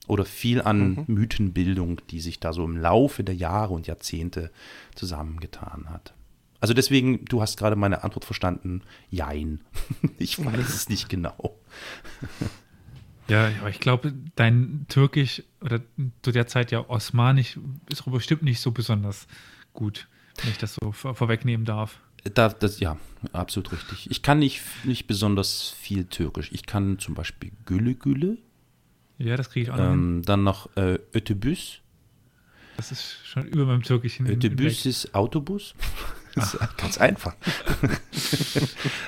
Oder viel an Mythenbildung, die sich da so im Laufe der Jahre und Jahrzehnte zusammengetan hat. Also deswegen, du hast gerade meine Antwort verstanden, jein. Ich weiß es nicht genau. Ja, aber ich glaube, dein Türkisch oder zu der Zeit ja Osmanisch ist bestimmt nicht so besonders gut, wenn ich das so vor vorwegnehmen darf. Da, das, ja, absolut richtig. Ich kann nicht, nicht besonders viel Türkisch. Ich kann zum Beispiel Gülle Gülle, Ja, das kriege ich auch noch hin. ähm, dann noch äh, Ötebüs. Das ist schon über meinem Türkischen. Ötebüs ist Autobus. Das ist ganz einfach.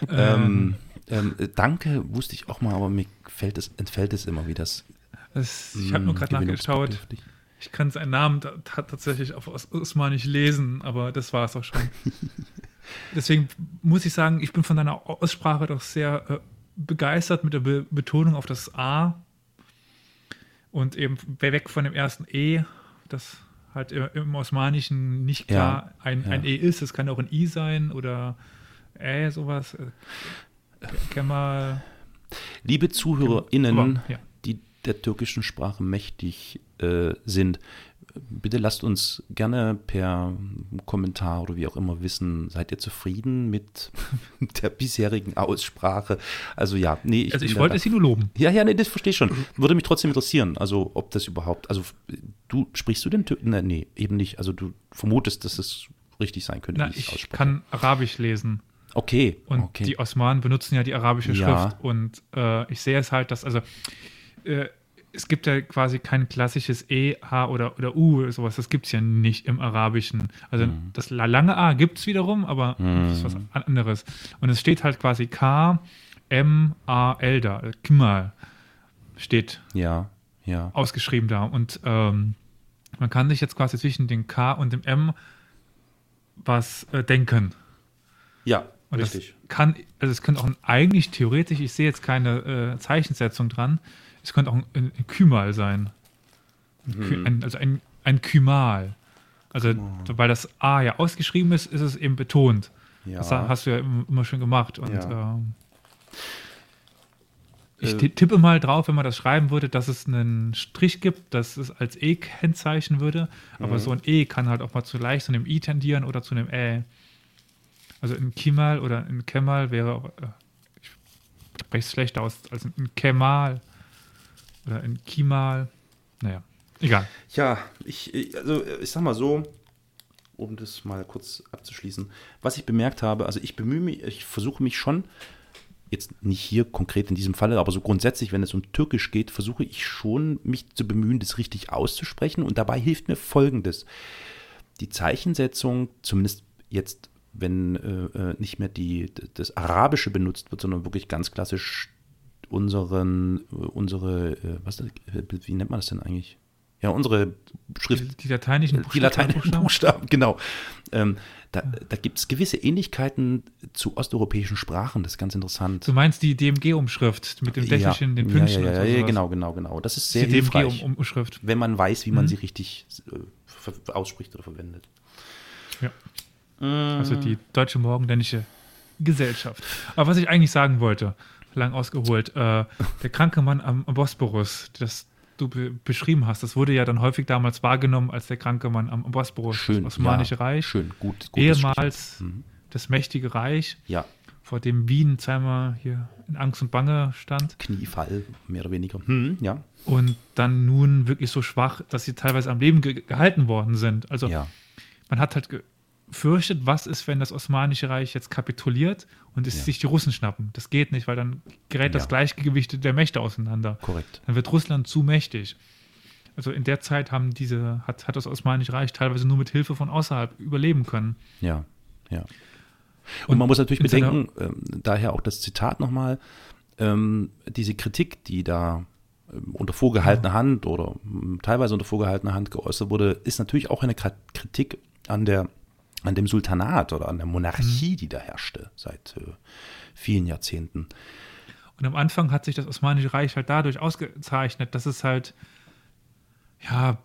Ähm, Ähm, ähm, danke wusste ich auch mal, aber mir fällt es, entfällt es immer, wie das Das, ich habe nur gerade nachgeschaut. Ich kann seinen Namen ta- ta- tatsächlich auf Os- Osmanisch lesen, aber das war es auch schon. Deswegen muss ich sagen, ich bin von deiner Aussprache doch sehr äh, begeistert mit der Be Betonung auf das A und eben weg von dem ersten E, das halt im, Osmanischen nicht klar ein, ja. ein E ist. Es kann auch ein I sein oder Ä, sowas. Äh, Kemal. Liebe ZuhörerInnen, ja. Der türkischen Sprache mächtig äh, sind, bitte lasst uns gerne per Kommentar oder wie auch immer wissen, seid ihr zufrieden mit der bisherigen Aussprache? Also ja, nee, ich Also ich wollte sie nur loben. Ja, ja, nee, das verstehe ich schon. Würde mich trotzdem interessieren, also ob das überhaupt, also du sprichst du den Türken? Nee, nee, eben nicht. Also du vermutest, dass es richtig sein könnte, Na, ich es ich kann Arabisch lesen. Okay, Und okay. die Osmanen benutzen ja die arabische Ja. Schrift. Und äh, ich sehe es halt, dass, also, äh, es gibt ja quasi kein klassisches E, H oder, oder U, sowas. Das gibt es ja nicht im Arabischen. Also Mhm. das la- lange A gibt es wiederum, aber das ist was anderes. Und es steht halt quasi K, M, A, L da. äh, Kmal steht ja, ja. ausgeschrieben da. Und ähm, man kann sich jetzt quasi zwischen dem K und dem M was äh, denken. Ja, Und richtig. das kann, also es könnte auch ein, eigentlich theoretisch, ich sehe jetzt keine äh, Zeichensetzung dran, es könnte auch ein, ein Kymal sein. Ein. Ky, ein, also ein, ein Kymal. Also, weil das A ja ausgeschrieben ist, ist es eben betont. Ja. Das hast du ja immer, schön gemacht. Und Ja. ähm, ich Äh, ti- tippe mal drauf, wenn man das schreiben würde, dass es einen Strich gibt, dass es als E kennzeichnen würde. Aber Mhm. so ein E kann halt auch mal zu leicht zu einem I tendieren oder zu einem Ä. Also ein Kimal oder ein Kemal wäre, äh, ich spreche es schlechter aus, als ein Kemal oder ein Kimal. Naja, egal. Ja, ich, ich- also ich sag mal so, um das mal kurz abzuschließen, was ich bemerkt habe, also ich bemühe mich, ich versuche mich schon, jetzt nicht hier konkret in diesem Falle, aber so grundsätzlich, wenn es um Türkisch geht, versuche ich schon, mich zu bemühen, das richtig auszusprechen. Und dabei hilft mir Folgendes. Die Zeichensetzung, zumindest jetzt, wenn äh, äh, nicht mehr die, das Arabische benutzt wird, sondern wirklich ganz klassisch unseren, äh, unsere, äh, was, äh, wie nennt man das denn eigentlich? Ja, unsere Schrift, Die, die lateinischen die lateinischen Buchstaben. Buchstaben, genau. Ähm, da da gibt es gewisse Ähnlichkeiten zu osteuropäischen Sprachen, das ist ganz interessant. Du meinst die DMG-Umschrift mit dem Dächelchen, den Pünktchen ja, ja, und ja, so ja, genau, genau, genau. Das ist sehr Die hilfreich, DMG-Umschrift. wenn man weiß, wie man Mhm. sie richtig äh, ausspricht oder verwendet. Ja. Also die deutsche morgenländische Gesellschaft. Aber was ich eigentlich sagen wollte, lang ausgeholt, äh, der kranke Mann am Bosporus, das du be beschrieben hast, das wurde ja dann häufig damals wahrgenommen als der kranke Mann am Bosporus, Schön, das Osmanische ja, Reich, Schön, gut. gutes ehemals. Mhm. das mächtige Reich, Ja, vor dem Wien zweimal hier in Angst und Bange stand Kniefall, mehr oder weniger. Hm, ja, und dann nun wirklich so schwach, dass sie teilweise am Leben ge gehalten worden sind. Also ja, man hat halt gefürchtet, was ist, wenn das Osmanische Reich jetzt kapituliert und es Ja. sich die Russen schnappen. Das geht nicht, weil dann gerät das Ja. Gleichgewicht der Mächte auseinander. korrekt. Dann wird Russland zu mächtig. Also in der Zeit haben diese, hat, hat das Osmanische Reich teilweise nur mit Hilfe von außerhalb überleben können. Ja, ja. Und, Und man muss natürlich bedenken, ähm, daher auch das Zitat nochmal, ähm, diese Kritik, die da ähm, unter vorgehaltener Hand oder ähm, teilweise unter vorgehaltener Hand geäußert wurde, ist natürlich auch eine Kritik an der an dem Sultanat oder an der Monarchie, Mhm. die da herrschte seit äh, vielen Jahrzehnten. Und am Anfang hat sich das Osmanische Reich halt dadurch ausgezeichnet, dass es halt, ja,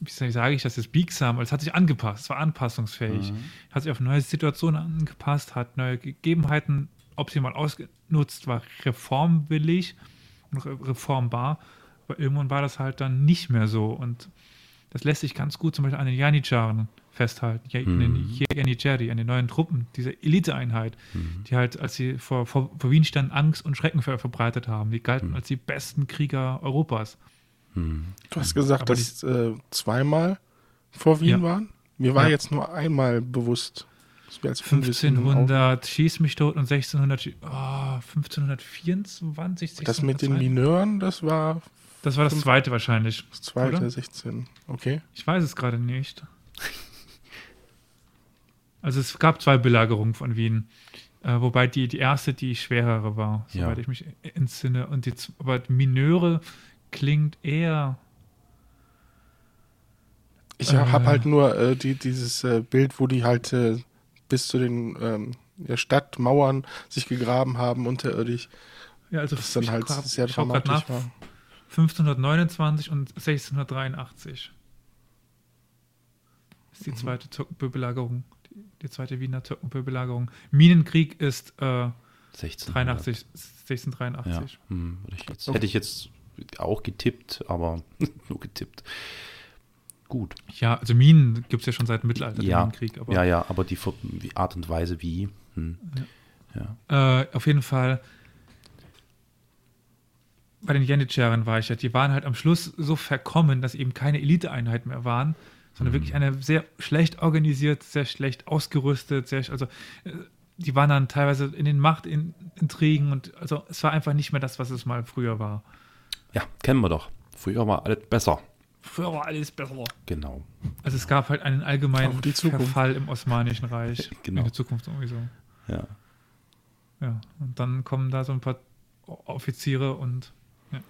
wie sage ich das jetzt, biegsam, es hat sich angepasst, es war anpassungsfähig, hat sich auf neue Situationen angepasst, hat neue Gegebenheiten optimal ausgenutzt, war reformwillig und re- reformbar, aber irgendwann war das halt dann nicht mehr so und das lässt sich ganz gut zum Beispiel an den Janitscharen festhalten, den Janitschari, an den neuen Truppen, diese Eliteeinheit, die halt, als sie vor, vor, vor Wien standen, Angst und Schrecken ver verbreitet haben. Die galten als die besten Krieger Europas. Du hast gesagt, Aber dass äh, zweimal vor Wien Ja. waren. Mir war Ja. jetzt nur einmal bewusst. dass wir als Unwissenden 1500 schieß mich tot und 1600, schie- oh, 1524, auch- Das mit den 1602. Mineuren, das war Das war das zweite wahrscheinlich. das zweite, Oder? 16. Okay. Ich weiß es gerade nicht. Also es gab zwei Belagerungen von Wien, äh, wobei die, die erste die schwerere war, Ja. soweit ich mich entsinne. Und die, aber die Mineure klingt eher. Ich äh, habe halt nur äh, die, dieses äh, Bild, wo die halt äh, bis zu den ähm, ja, Stadtmauern sich gegraben haben unterirdisch. Ja, also das dann halt grad, sehr dramatisch war. 1529 und 1683 ist die mhm. zweite Türkenbelagerung, die, die, zweite Wiener Türkenbelagerung. Minenkrieg ist äh, 1683, 1683. Ja, hm, ich jetzt, hätte ich jetzt auch getippt, aber nur getippt. Gut. Ja, also Minen gibt es ja schon seit dem Mittelalter, ja, Minenkrieg. Aber, ja, ja, aber die, Art und Weise wie. Hm. Ja. ja. Äh, auf jeden Fall bei den Janitscharen war ich ja, die waren halt am Schluss so verkommen, dass eben keine Eliteeinheit mehr waren, sondern mhm. wirklich eine sehr schlecht organisiert, sehr schlecht ausgerüstet, sehr, also äh, die waren dann teilweise in den Machtintrigen und also es war einfach nicht mehr das, was es mal früher war. Ja, kennen wir doch. Früher war alles besser. Früher war alles besser. Genau. Also es gab halt einen allgemeinen Verfall im Osmanischen Reich. genau. In der Zukunft irgendwie so. Ja. Ja, und dann kommen da so ein paar Offiziere und ja.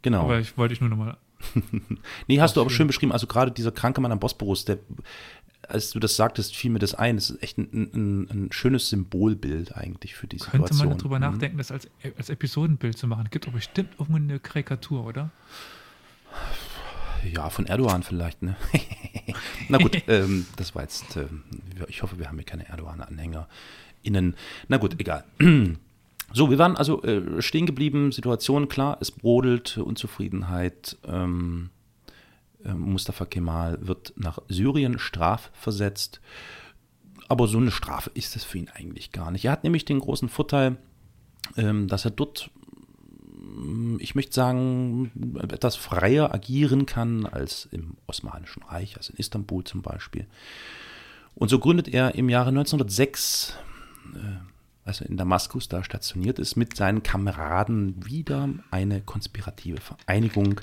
Genau. Aber ich wollte ich nur nochmal. nee, hast du aber schön beschrieben. Also gerade dieser kranke Mann am Bosporus, der, als du das sagtest, fiel mir das ein. Das ist echt ein, ein, ein schönes Symbolbild eigentlich für die Könnte Situation. man darüber mhm. nachdenken, das als, als Episodenbild zu machen? Es gibt doch bestimmt irgendeine Karikatur, oder? Ja, von Erdogan vielleicht, ne? Na gut, ähm, das war jetzt, äh, ich hoffe, wir haben hier keine Erdogan-Anhänger innen. Na gut, egal. So, wir waren also äh, stehen geblieben, Situation klar, es brodelt, Unzufriedenheit. Ähm, äh, Mustafa Kemal wird nach Syrien strafversetzt. Aber so eine Strafe ist es für ihn eigentlich gar nicht. Er hat nämlich den großen Vorteil, ähm, dass er dort, mm, ich möchte sagen, etwas freier agieren kann als im Osmanischen Reich, also in Istanbul zum Beispiel. Und so gründet er im Jahre 1906 äh, als er in Damaskus da stationiert ist, mit seinen Kameraden wieder eine konspirative Vereinigung,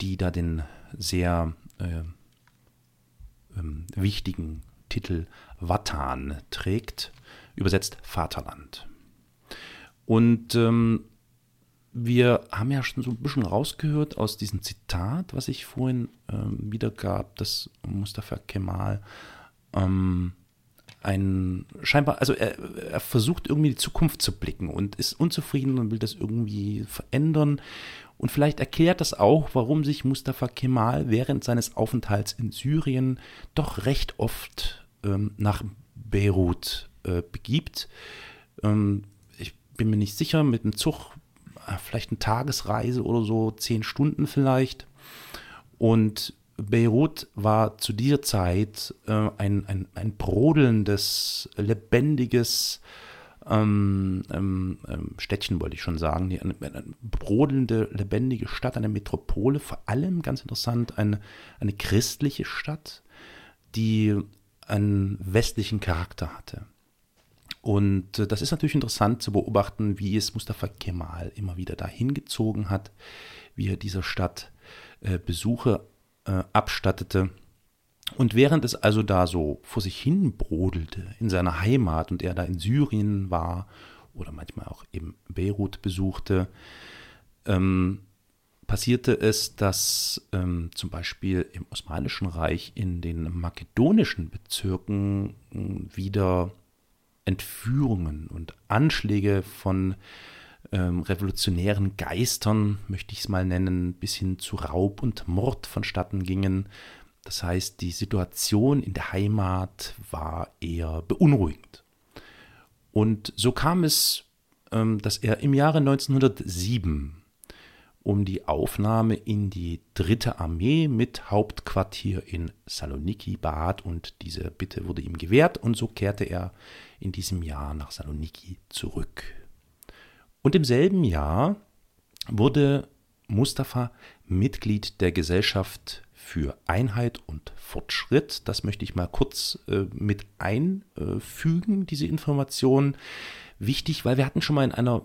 die da den sehr äh, ähm, wichtigen Titel Watan trägt, übersetzt Vaterland. Und ähm, wir haben ja schon so ein bisschen rausgehört aus diesem Zitat, was ich vorhin ähm, wiedergab, dass Mustafa Kemal ähm, ein scheinbar, also er, er, versucht irgendwie die Zukunft zu blicken und ist unzufrieden und will das irgendwie verändern. Und vielleicht erklärt das auch, warum sich Mustafa Kemal während seines Aufenthalts in Syrien doch recht oft ähm, nach Beirut äh, begibt. Ähm, ich bin mir nicht sicher, mit dem Zug äh, vielleicht eine Tagesreise oder so, zehn Stunden vielleicht. Und Beirut war zu dieser Zeit äh, ein, ein, ein brodelndes, lebendiges ähm, ähm, ähm Städtchen, wollte ich schon sagen. Eine, eine, brodelnde, lebendige Stadt, eine Metropole, vor allem ganz interessant, eine, eine christliche Stadt, die einen westlichen Charakter hatte. Und äh, das ist natürlich interessant zu beobachten, wie es Mustafa Kemal immer wieder dahin gezogen hat, wie er dieser Stadt äh, Besuche äh, abstattete. Und während es also da so vor sich hin brodelte in seiner Heimat und er da in Syrien war oder manchmal auch eben Beirut besuchte, ähm, passierte es, dass ähm, zum Beispiel im Osmanischen Reich in den makedonischen Bezirken äh, wieder Entführungen und Anschläge von ähm, revolutionären Geistern, möchte ich es mal nennen, bis hin zu Raub und Mord vonstatten gingen. Das heißt, die Situation in der Heimat war eher beunruhigend. Und so kam es, ähm, dass er im Jahre 1907 um die Aufnahme in die dritte Armee mit Hauptquartier in Saloniki bat und diese Bitte wurde ihm gewährt und so kehrte er in diesem Jahr nach Saloniki zurück. Und im selben Jahr wurde Mustafa Mitglied der Gesellschaft für Einheit und Fortschritt. Das möchte ich mal kurz äh, mit einfügen, diese Information. Wichtig, weil wir hatten schon mal in einer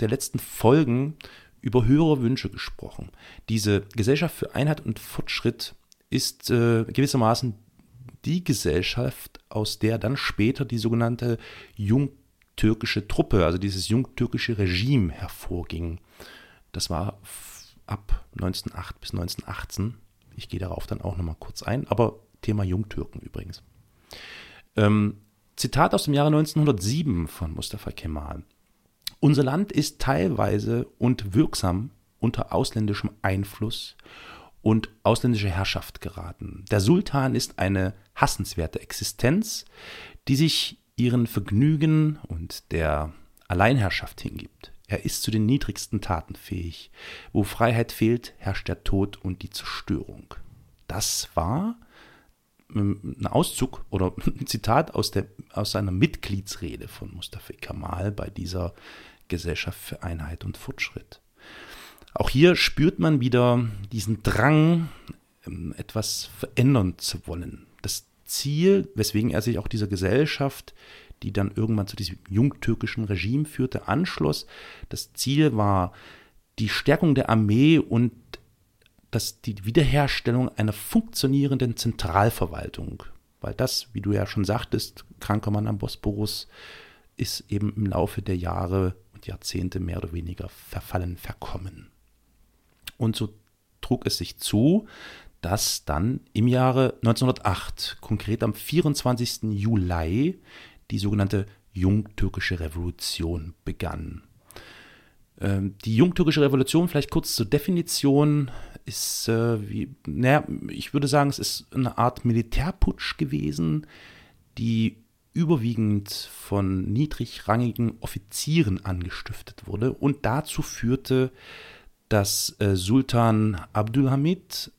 der letzten Folgen über höhere Wünsche gesprochen. Diese Gesellschaft für Einheit und Fortschritt ist äh, gewissermaßen die Gesellschaft, aus der dann später die sogenannte Jung türkische Truppe, also dieses jungtürkische Regime hervorging. Das war ab 1908 bis 1918. Ich gehe darauf dann auch nochmal kurz ein, aber Thema Jungtürken übrigens. Ähm, Zitat aus dem Jahre 1907 von Mustafa Kemal. Unser Land ist teilweise und wirksam unter ausländischem Einfluss und ausländischer Herrschaft geraten. Der Sultan ist eine hassenswerte Existenz, die sich ihren Vergnügen und der Alleinherrschaft hingibt. Er ist zu den niedrigsten Taten fähig. Wo Freiheit fehlt, herrscht der Tod und die Zerstörung. Das war ähm, ein Auszug oder ein Zitat aus, der, aus seiner Mitgliedsrede von Mustafa Kemal bei dieser Gesellschaft für Einheit und Fortschritt. Auch hier spürt man wieder diesen Drang, ähm, etwas verändern zu wollen. Ziel, weswegen er sich auch dieser Gesellschaft die dann irgendwann zu diesem jungtürkischen Regime führte, anschloss. Das Ziel war die Stärkung der Armee und das, die Wiederherstellung einer funktionierenden Zentralverwaltung. Weil das, wie du ja schon sagtest, kranker Mann am Bosporus, ist eben im Laufe der Jahre und Jahrzehnte mehr oder weniger verfallen, verkommen. Und so trug es sich zu, dass dann im Jahre 1908, konkret am 24. Juli, die sogenannte Jungtürkische Revolution begann. Ähm, die Jungtürkische Revolution, vielleicht kurz zur Definition, ist äh, wie, naja, ich würde sagen, es ist eine Art Militärputsch gewesen, die überwiegend von niedrigrangigen Offizieren angestiftet wurde und dazu führte, dass äh, Sultan Abdulhamid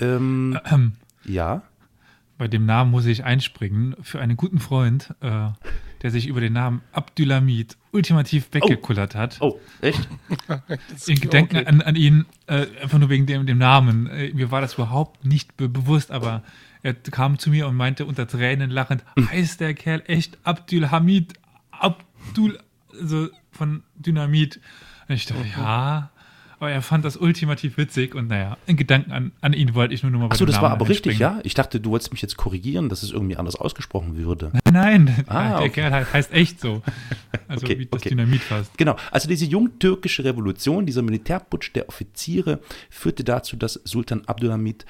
ähm, ähm. ja bei dem Namen muss ich einspringen, für einen guten Freund, äh, der sich über den Namen Abdulhamid ultimativ weggekullert oh. hat. Oh, echt? In Gedenken okay. an, an, ihn, äh, einfach nur wegen dem, dem Namen. Äh, mir war das überhaupt nicht be bewusst, aber er kam zu mir und meinte unter Tränen lachend, hm. heißt der Kerl echt Abdulhamid? Abdul, also von Dynamit. Und ich dachte, mhm. ja, aber er fand das ultimativ witzig und naja, in Gedanken an, an ihn wollte ich nur noch mal Achso, das Namen war aber richtig, ja? Ich dachte, du wolltest mich jetzt korrigieren, dass es irgendwie anders ausgesprochen würde. Nein, nein, ah, der okay. Kerl heißt echt so. Also okay, wie das okay. Dynamit fast. Genau, also diese jungtürkische Revolution, dieser Militärputsch der Offiziere führte dazu, dass Sultan Abdulhamid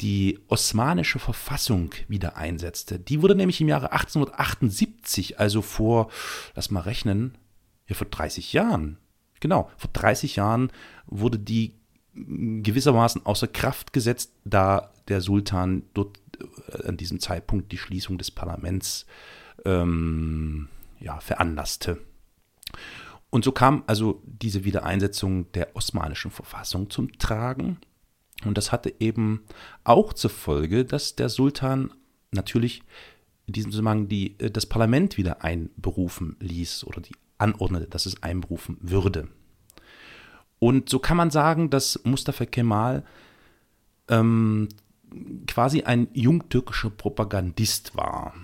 die osmanische Verfassung wieder einsetzte. Die wurde nämlich im Jahre 1878, also vor, lass mal rechnen, ja, vor 30 Jahren, genau, vor 30 Jahren wurde die gewissermaßen außer Kraft gesetzt, da der Sultan dort äh, an diesem Zeitpunkt die Schließung des Parlaments ähm, ja, veranlasste. Und so kam also diese Wiedereinsetzung der osmanischen Verfassung zum Tragen. Und das hatte eben auch zur Folge, dass der Sultan natürlich in diesem Zusammenhang die, äh, das Parlament wieder einberufen ließ oder die anordnete, dass es einberufen würde. Und so kann man sagen, dass Mustafa Kemal ähm, quasi ein jungtürkischer Propagandist war.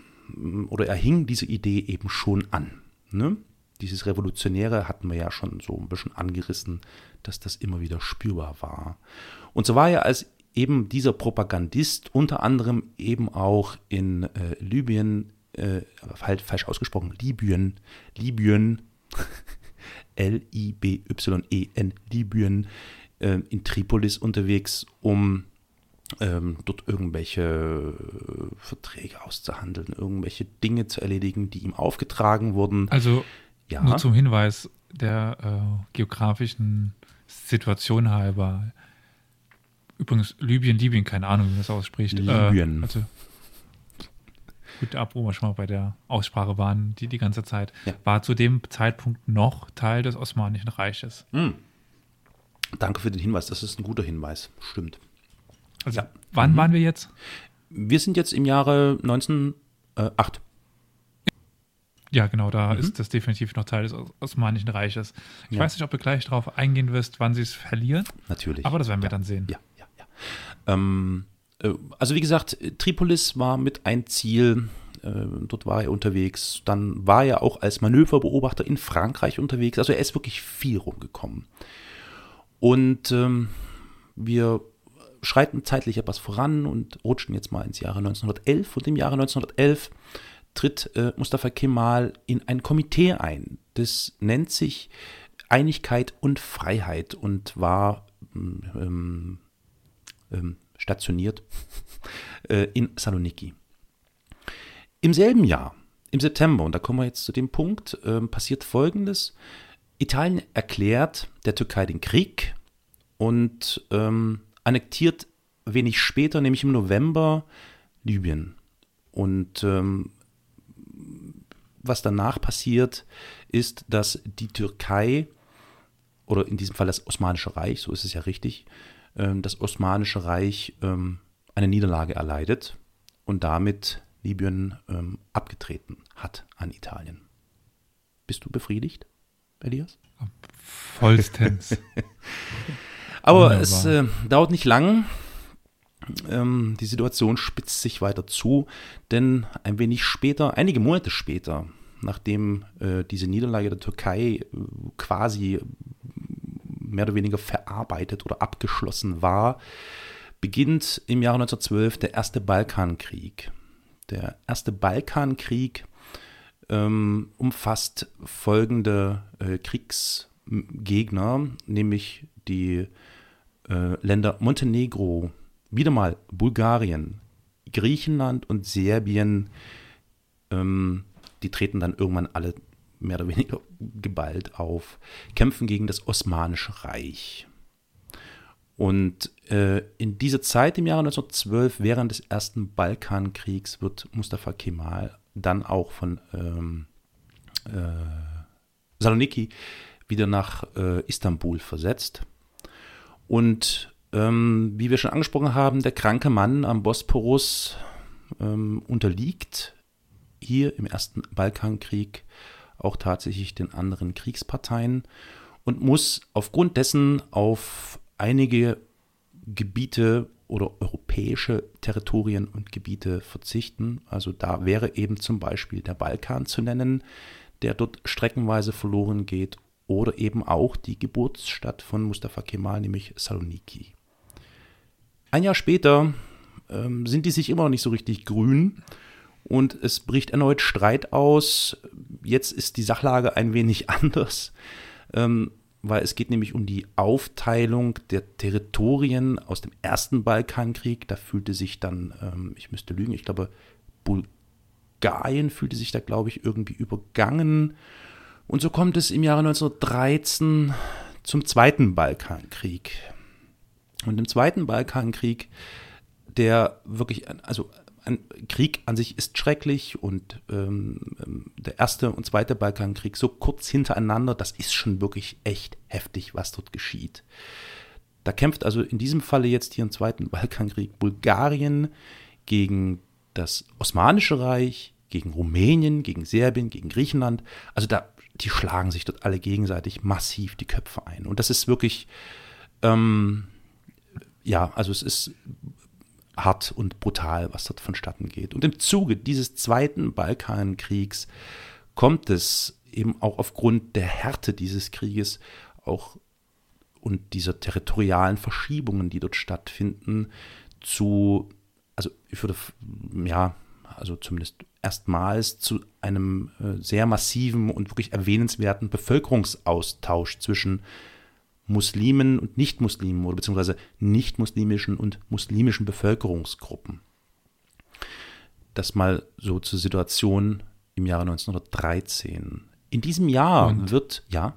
Oder er hing diese Idee eben schon an. Ne? Dieses Revolutionäre hatten wir ja schon so ein bisschen angerissen, dass das immer wieder spürbar war. Und so war er als eben dieser Propagandist unter anderem eben auch in äh, Libyen, äh, halt falsch ausgesprochen, Libyen, Libyen, L-I-B-Y-E-N, Libyen, äh, in Tripolis unterwegs, um ähm, dort irgendwelche äh, Verträge auszuhandeln, irgendwelche Dinge zu erledigen, die ihm aufgetragen wurden. Also ja. nur zum Hinweis der äh, geografischen Situation halber. Übrigens, Libyen, Libyen, keine Ahnung, wie man das ausspricht. Libyen. Äh, also gut ab, wo wir schon mal bei der Aussprache waren, die die ganze Zeit, ja. war zu dem Zeitpunkt noch Teil des Osmanischen Reiches. Mhm. Danke für den Hinweis, das ist ein guter Hinweis, stimmt. Also, ja. wann mhm. waren wir jetzt? Wir sind jetzt im Jahre 1908. Ja, genau, da mhm. ist das definitiv noch Teil des Osmanischen Reiches. Ich ja. weiß nicht, ob du gleich darauf eingehen wirst, wann sie es verlieren. Natürlich. Aber das werden wir ja. dann sehen. Ja, ja, ja. Ähm, äh, also wie gesagt, Tripolis war mit ein Ziel, äh, dort war er unterwegs. Dann war er auch als Manöverbeobachter in Frankreich unterwegs. Also er ist wirklich viel rumgekommen. Und ähm, wir schreiten zeitlich etwas voran und rutschen jetzt mal ins Jahre 1911. Und im Jahre 1911 tritt äh, Mustafa Kemal in ein Komitee ein. Das nennt sich Einigkeit und Freiheit und war ähm, ähm, stationiert äh, in Saloniki. Im selben Jahr, im September, und da kommen wir jetzt zu dem Punkt, ähm, passiert Folgendes. Italien erklärt der Türkei den Krieg und ähm, annektiert wenig später, nämlich im November, Libyen. Und ähm, was danach passiert, ist, dass die Türkei, oder in diesem Fall das Osmanische Reich, so ist es ja richtig, das Osmanische Reich ähm, eine Niederlage erleidet und damit Libyen ähm, abgetreten hat an Italien. Bist du befriedigt, Elias? Vollstens. Aber Wunderbar. es äh, dauert nicht lang. Ähm, die Situation spitzt sich weiter zu, denn ein wenig später, einige Monate später, nachdem äh, diese Niederlage der Türkei äh, quasi mehr oder weniger verarbeitet oder abgeschlossen war, beginnt im Jahre 1912 der erste Balkankrieg. Der erste Balkankrieg ähm, umfasst folgende äh, Kriegsgegner, nämlich die äh, Länder Montenegro, wieder mal Bulgarien, Griechenland und Serbien. Ähm, die treten dann irgendwann alle mehr oder weniger geballt auf, kämpfen gegen das Osmanische Reich. Und äh, in dieser Zeit im Jahre 1912, während des ersten Balkankriegs, wird Mustafa Kemal dann auch von ähm, äh, Saloniki wieder nach äh, Istanbul versetzt. Und ähm, wie wir schon angesprochen haben, der kranke Mann am Bosporus ähm, unterliegt hier im ersten Balkankrieg auch tatsächlich den anderen Kriegsparteien und muss aufgrund dessen auf einige Gebiete oder europäische Territorien und Gebiete verzichten. Also da wäre eben zum Beispiel der Balkan zu nennen, der dort streckenweise verloren geht, oder eben auch die Geburtsstadt von Mustafa Kemal, nämlich Saloniki. Ein Jahr später ähm, sind die sich immer noch nicht so richtig grün und es bricht erneut Streit aus. Jetzt ist die Sachlage ein wenig anders. Ähm, weil es geht nämlich um die Aufteilung der Territorien aus dem ersten Balkankrieg. Da fühlte sich dann, ähm, ich müsste lügen, ich glaube, Bulgarien fühlte sich da, glaube ich, irgendwie übergangen. Und so kommt es im Jahre 1913 zum zweiten Balkankrieg. Und im zweiten Balkankrieg, der wirklich, also ein Krieg an sich ist schrecklich und ähm, der erste und zweite Balkankrieg so kurz hintereinander, das ist schon wirklich echt heftig, was dort geschieht. Da kämpft also in diesem Falle jetzt hier im zweiten Balkankrieg Bulgarien gegen das Osmanische Reich, gegen Rumänien, gegen Serbien, gegen Griechenland. Also da, die schlagen sich dort alle gegenseitig massiv die Köpfe ein. Und das ist wirklich, ähm, ja, also es ist hart und brutal, was dort vonstatten geht. Und im Zuge dieses zweiten Balkankriegs kommt es eben auch aufgrund der Härte dieses Krieges auch und dieser territorialen Verschiebungen, die dort stattfinden, zu, also ich würde, ja, also zumindest erstmals zu einem äh, sehr massiven und wirklich erwähnenswerten Bevölkerungsaustausch zwischen Muslimen und Nichtmuslimen oder beziehungsweise nichtmuslimischen und muslimischen Bevölkerungsgruppen. Das mal so zur Situation im Jahre 1913. In diesem Jahr und wird, ja.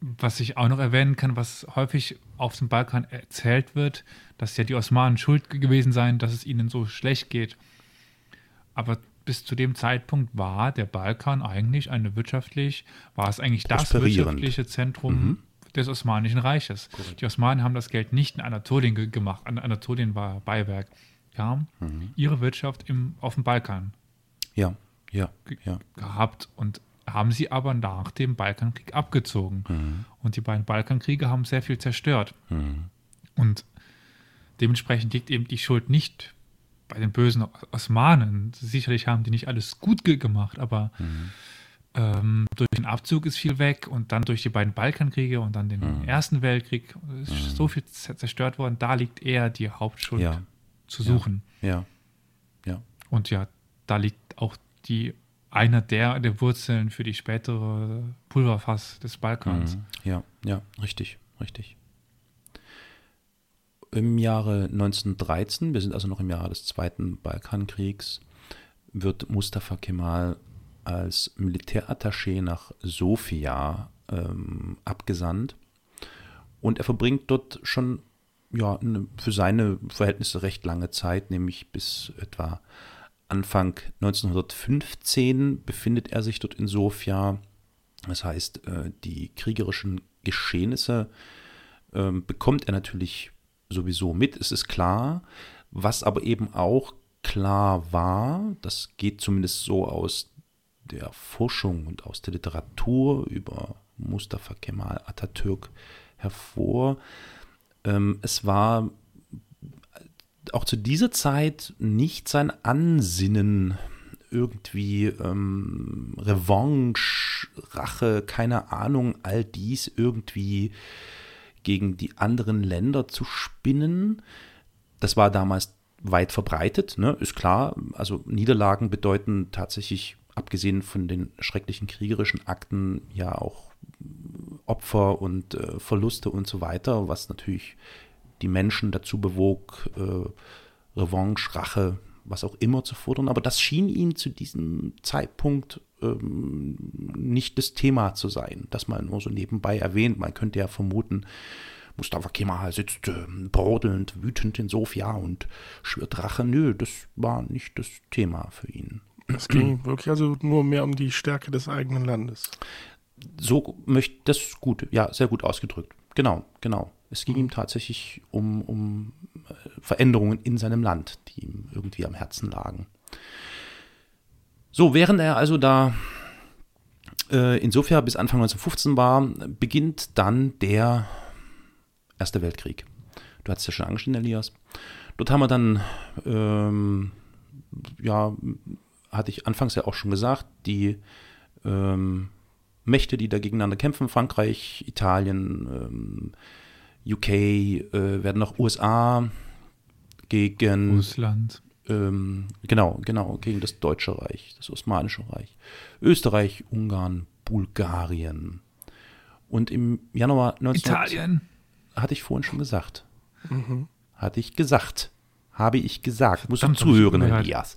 Was ich auch noch erwähnen kann, was häufig auf dem Balkan erzählt wird, dass ja die Osmanen schuld gewesen seien, dass es ihnen so schlecht geht. Aber bis zu dem Zeitpunkt war der Balkan eigentlich eine wirtschaftlich, war es eigentlich das wirtschaftliche Zentrum mhm des Osmanischen Reiches. Correct. Die Osmanen haben das Geld nicht in Anatolien ge gemacht. Anatolien war Beiwerk. Ja, mhm. ihre Wirtschaft im, auf dem Balkan. Ja, ja, ja. Gehabt und haben sie aber nach dem Balkankrieg abgezogen. Mhm. Und die beiden Balkankriege haben sehr viel zerstört. Mhm. Und dementsprechend liegt eben die Schuld nicht bei den bösen Osmanen. Sicherlich haben die nicht alles gut gemacht, aber mhm. Ähm, durch den Abzug ist viel weg und dann durch die beiden Balkankriege und dann den mhm. Ersten Weltkrieg ist mhm. so viel zerstört worden. Da liegt eher die Hauptschuld ja. zu suchen. Ja. ja. Und ja, da liegt auch die einer der, der Wurzeln für die spätere Pulverfass des Balkans. Mhm. Ja, ja, richtig, richtig. Im Jahre 1913, wir sind also noch im Jahre des Zweiten Balkankriegs, wird Mustafa Kemal als Militärattaché nach Sofia ähm, abgesandt. Und er verbringt dort schon ja, eine, für seine Verhältnisse recht lange Zeit, nämlich bis etwa Anfang 1915 befindet er sich dort in Sofia. Das heißt, äh, die kriegerischen Geschehnisse ähm, bekommt er natürlich sowieso mit, es ist klar. Was aber eben auch klar war, das geht zumindest so aus der Forschung und aus der Literatur über Mustafa Kemal Atatürk hervor. Ähm, es war auch zu dieser Zeit nicht sein Ansinnen, irgendwie ähm, Revanche, Rache, keine Ahnung, all dies irgendwie gegen die anderen Länder zu spinnen. Das war damals weit verbreitet, ne? ist klar. Also Niederlagen bedeuten tatsächlich, abgesehen von den schrecklichen kriegerischen Akten, ja auch Opfer und äh, Verluste und so weiter, was natürlich die Menschen dazu bewog, äh, Revanche, Rache, was auch immer zu fordern. Aber das schien ihm zu diesem Zeitpunkt ähm, nicht das Thema zu sein, das man nur so nebenbei erwähnt. Man könnte ja vermuten, Mustafa Kemal sitzt äh, brodelnd, wütend in Sofia und schwört Rache. Nö, das war nicht das Thema für ihn. Es ging wirklich also nur mehr um die Stärke des eigenen Landes. So möchte das gut, ja, sehr gut ausgedrückt. Genau, genau. Es ging ihm tatsächlich um, um äh, Veränderungen in seinem Land, die ihm irgendwie am Herzen lagen. So, während er also da äh, in Sofia bis Anfang 1915 war, beginnt dann der Erste Weltkrieg. Du hast es ja schon angeschnitten, Elias. Dort haben wir dann, ähm, ja, hatte ich anfangs ja auch schon gesagt, die ähm, Mächte, die da gegeneinander kämpfen, Frankreich, Italien, ähm, UK, äh, werden noch USA gegen Russland. Ähm, genau, genau, gegen das Deutsche Reich, das Osmanische Reich, Österreich, Ungarn, Bulgarien. Und im Januar 19... Italien. Hatte ich vorhin schon gesagt. Mhm. Hatte ich gesagt. Habe ich gesagt. Musst du zuhören, Elias.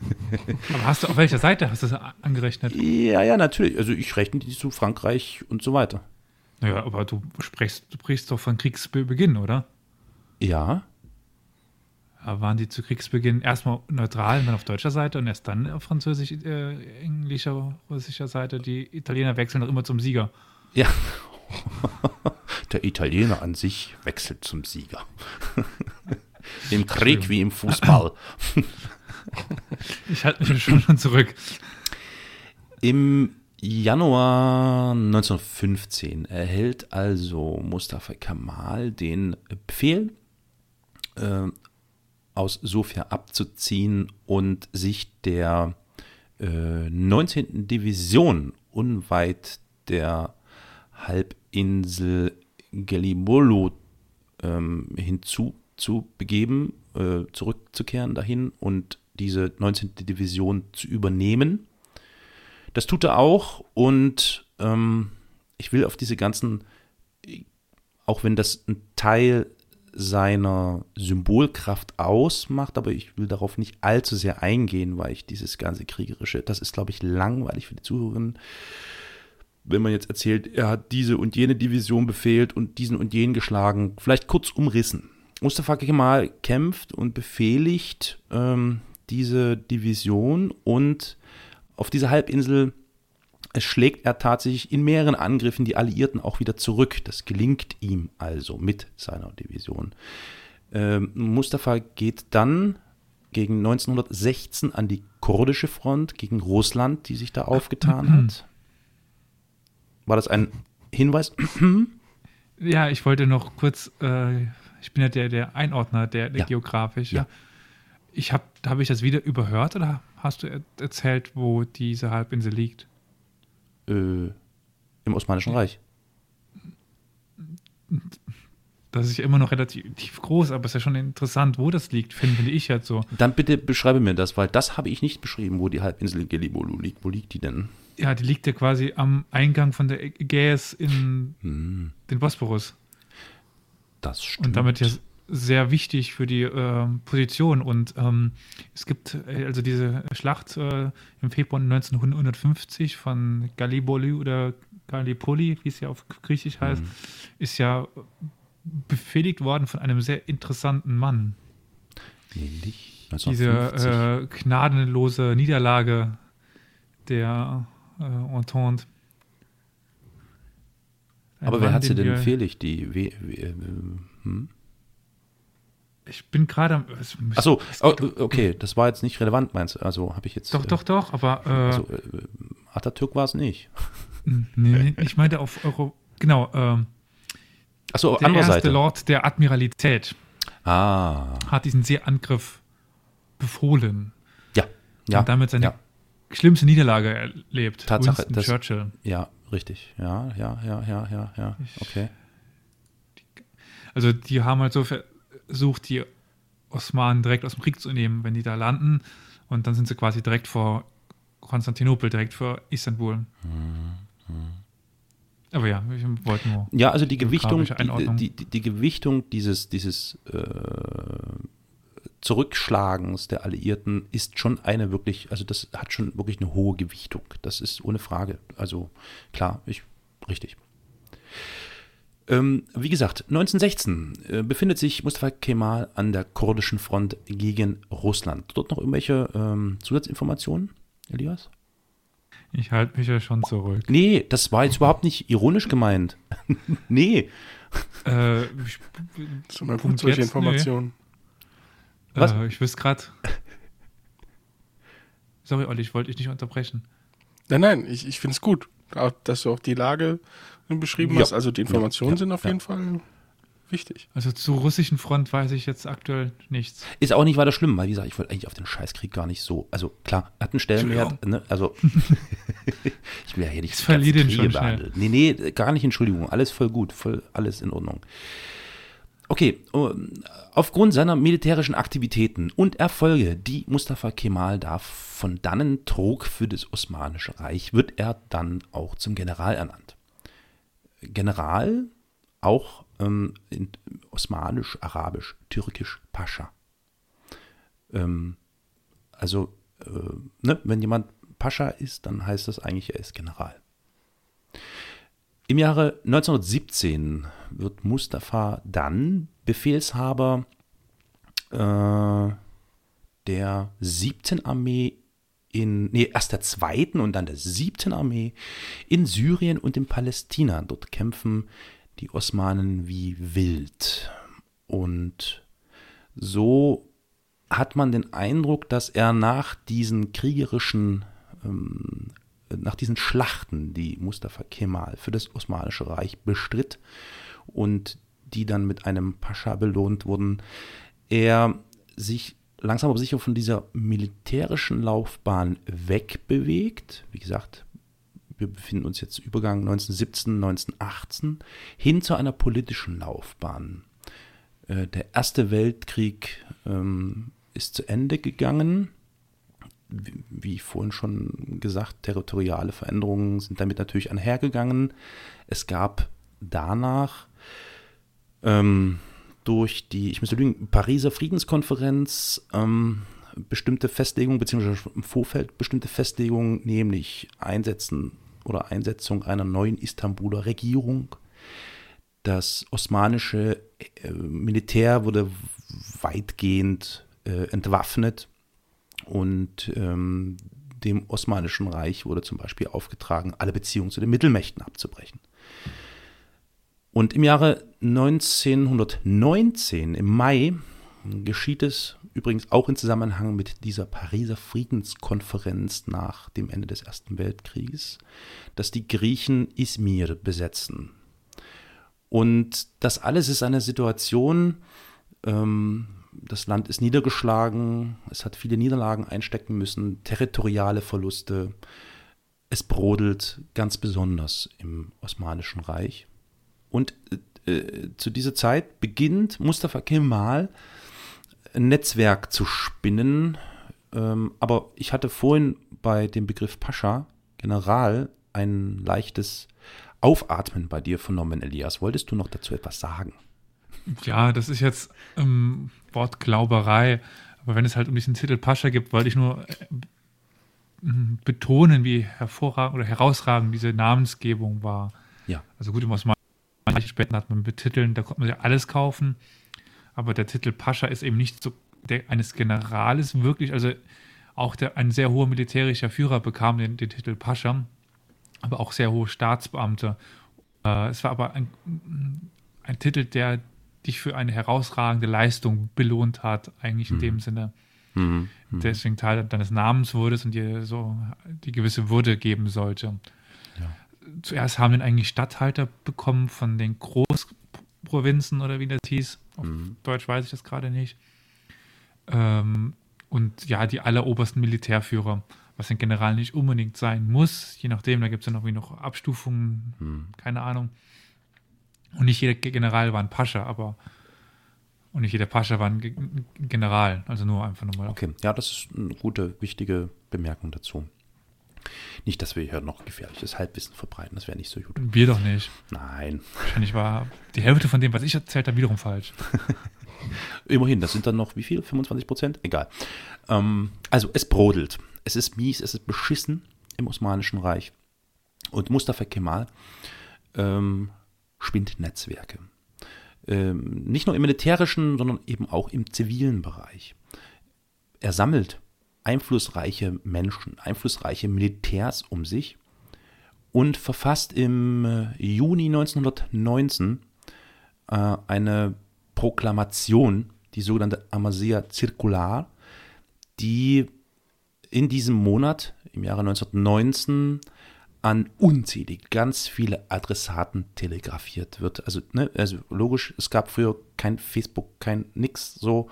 Aber hast du auf welcher Seite hast du das angerechnet? Ja, ja, natürlich. Also ich rechne die zu Frankreich und so weiter. Naja, aber du sprichst, du sprichst doch von Kriegsbeginn, oder? Ja. Aber waren die zu Kriegsbeginn erstmal neutral und dann auf deutscher Seite und erst dann auf französisch, äh, englischer, russischer Seite? Die Italiener wechseln doch immer zum Sieger. Ja. Der Italiener an sich wechselt zum Sieger. Im Krieg wie im Fußball. Ich halte mich schon zurück. Im Januar 1915 erhält also Mustafa Kemal den Befehl, äh, aus Sofia abzuziehen und sich der äh, 19. Division unweit der Halbinsel Gelibolu ähm, hinzubegeben, äh, zurückzukehren dahin und diese 19. Division zu übernehmen. Das tut er auch und ähm, ich will auf diese ganzen, auch wenn das ein Teil seiner Symbolkraft ausmacht, aber ich will darauf nicht allzu sehr eingehen, weil ich dieses ganze kriegerische, das ist, glaube ich, langweilig für die Zuhörerinnen. Wenn man jetzt erzählt, er hat diese und jene Division befehlt und diesen und jenen geschlagen, vielleicht kurz umrissen. Mustafa Kemal kämpft und befehligt ähm, diese Division und auf dieser Halbinsel schlägt er tatsächlich in mehreren Angriffen die Alliierten auch wieder zurück. Das gelingt ihm also mit seiner Division. Ähm, Mustafa geht dann gegen 1916 an die kurdische Front gegen Russland, die sich da aufgetan hat. War das ein Hinweis? ja, ich wollte noch kurz, äh, ich bin ja der, der Einordner, der, der ja. geografische. Ja. Ich habe, habe ich das wieder überhört oder hast du erzählt, wo diese Halbinsel liegt? Äh, Im Osmanischen Reich. Das ist ja immer noch relativ groß, aber es ist ja schon interessant, wo das liegt, finde ich jetzt so. Dann bitte beschreibe mir das, weil das habe ich nicht beschrieben, wo die Halbinsel Gelibolu liegt. Wo liegt die denn? Ja, die liegt ja quasi am Eingang von der Ägäis in hm. den Bosporus. Das stimmt. Und damit ja sehr wichtig für die äh, Position. Und ähm, es gibt äh, also diese Schlacht äh, im Februar 1950 von Gallipoli oder Gallipoli, wie es ja auf Griechisch heißt, mhm. ist ja befehligt worden von einem sehr interessanten Mann. Nämlich diese äh, gnadenlose Niederlage der äh, Entente. Ein Aber Mann, wer hat sie denn befehligt? Die w w hm? Ich bin gerade am. Achso, oh, okay, das war jetzt nicht relevant, meinst du? Also habe ich jetzt. Doch, äh, doch, doch, aber. Äh, also, äh, Atatürk war es nicht. nee, nee, ich meinte auf Euro. Genau. Ähm, Achso, der andere erste Seite. Lord der Admiralität ah. hat diesen Seeangriff befohlen. Ja, ja. Und damit seine ja. schlimmste Niederlage erlebt. Tatsache, Winston das, Churchill. Ja, richtig. Ja, ja, ja, ja, ja, ja. Okay. Also die haben halt so versucht, die Osmanen direkt aus dem Krieg zu nehmen, wenn die da landen. Und dann sind sie quasi direkt vor Konstantinopel, direkt vor Istanbul. Mhm. Aber ja, ich wollte nur. Ja, also die Gewichtung, die, die, die, Gewichtung dieses, dieses äh, Zurückschlagens der Alliierten ist schon eine wirklich, also das hat schon wirklich eine hohe Gewichtung. Das ist ohne Frage. Also klar, ich, richtig. Ähm, wie gesagt, 1916 äh, befindet sich Mustafa Kemal an der kurdischen Front gegen Russland. Dort noch irgendwelche ähm, Zusatzinformationen, Elias? Ich halte mich ja schon zurück. Nee, das war jetzt überhaupt nicht ironisch gemeint. nee. Äh, ich, so mal gut solche Informationen. Was? Äh, ich wüsste gerade. Sorry, Olli, ich wollte dich nicht unterbrechen. Nein, nein, ich, ich finde es gut, dass du auch die Lage beschrieben ja. hast. Also die Informationen ja, ja, sind auf jeden Fall wichtig. Also zur russischen Front weiß ich jetzt aktuell nichts. Ist auch nicht weiter schlimm, weil wie gesagt, ich wollte eigentlich auf den Scheißkrieg gar nicht so. Also klar, hat einen Stellenwert, ne? Also ich will ja hier nicht so ganz Kriege behandeln. Nee, nee, gar nicht, Entschuldigung. Alles voll gut, voll alles in Ordnung. Okay, aufgrund seiner militärischen Aktivitäten und Erfolge, die Mustafa Kemal da von dannen trug für das Osmanische Reich, wird er dann auch zum General ernannt. General, auch ähm, in Osmanisch, Arabisch, Türkisch, Pascha. Ähm, also, äh, ne, wenn jemand Pascha ist, dann heißt das eigentlich, er ist General. Im Jahre 1917 wird Mustafa dann Befehlshaber äh, der 7. Armee in, nee, erst der 2. und dann der 7. Armee in Syrien und in Palästina. Dort kämpfen die Osmanen wie wild. Und so hat man den Eindruck, dass er nach diesen kriegerischen, ähm, nach diesen Schlachten, die Mustafa Kemal für das Osmanische Reich bestritt und die dann mit einem Pascha belohnt wurden, er sich langsam aber sicher von dieser militärischen Laufbahn wegbewegt. Wie gesagt, wir befinden uns jetzt Übergang 1917, 1918, hin zu einer politischen Laufbahn. Äh, der Erste Weltkrieg ähm, ist zu Ende gegangen. Wie, vorhin schon gesagt, territoriale Veränderungen sind damit natürlich einhergegangen. Es gab danach ähm, durch die, ich müsste lügen, Pariser Friedenskonferenz ähm, bestimmte Festlegungen, beziehungsweise im Vorfeld bestimmte Festlegungen, nämlich Einsetzen oder Einsetzung einer neuen Istanbuler Regierung. Das osmanische äh, Militär wurde weitgehend äh, entwaffnet und ähm, dem Osmanischen Reich wurde zum Beispiel aufgetragen, alle Beziehungen zu den Mittelmächten abzubrechen. Und im Jahre 1919, im Mai, geschieht es übrigens auch in Zusammenhang mit dieser Pariser Friedenskonferenz nach dem Ende des Ersten Weltkrieges, dass die Griechen Izmir besetzen. Und das alles ist eine Situation, ähm, das Land ist niedergeschlagen, es hat viele Niederlagen einstecken müssen, territoriale Verluste, es brodelt ganz besonders im Osmanischen Reich. Und äh, zu dieser Zeit beginnt Mustafa Kemal ein Netzwerk zu spinnen. Ähm, aber ich hatte vorhin bei dem Begriff Pascha, General, ein leichtes Aufatmen bei dir vernommen, Elias. Wolltest du noch dazu etwas sagen? Ja, das ist jetzt ähm, Wortglauberei. Aber wenn es halt um diesen Titel Pascha gibt, wollte ich nur äh, betonen, wie hervorragend oder herausragend diese Namensgebung war. Ja. Also gut, im Osmanischen später hat man betiteln, da konnte man ja alles kaufen. Aber der Titel Pascha ist eben nicht so der eines Generales wirklich. Also auch der, ein sehr hoher militärischer Führer bekam den, den Titel Pascha, aber auch sehr hohe Staatsbeamte. Äh, es war aber ein, ein Titel, der dich für eine herausragende Leistung belohnt hat, eigentlich in mhm. dem Sinne. Mhm. Mhm. Deswegen Teil deines Namens wurdest und dir so die gewisse Würde geben sollte. Ja. Zuerst haben den eigentlich Statthalter bekommen von den Großprovinzen oder wie das hieß. Auf mhm. Deutsch weiß ich das gerade nicht. Ähm, und ja, die allerobersten Militärführer, was ein General nicht unbedingt sein muss, je nachdem, da gibt es dann irgendwie noch Abstufungen, mhm. keine Ahnung. Und nicht jeder General war ein Pascha, aber und nicht jeder Pascha war ein General, also nur einfach nochmal. Okay, ja, das ist eine gute, wichtige Bemerkung dazu. Nicht, dass wir hier noch gefährliches Halbwissen verbreiten, das wäre nicht so gut. Wir doch nicht. Nein. Wahrscheinlich war die Hälfte von dem, was ich erzählt habe, wiederum falsch. Immerhin, das sind dann noch wie viel? 25 Prozent? Egal. Ähm, also es brodelt. Es ist mies, es ist beschissen im Osmanischen Reich. Und Mustafa Kemal ähm, spinnt Netzwerke. Ähm, nicht nur im militärischen, sondern eben auch im zivilen Bereich. Er sammelt einflussreiche Menschen, einflussreiche Militärs um sich und verfasst im äh, Juni 1919 äh, eine Proklamation, die sogenannte Amasea Circular, die in diesem Monat, im Jahre 1919, an unzählig ganz viele Adressaten telegrafiert wird. Also, ne, also logisch, es gab früher kein Facebook, kein nix so.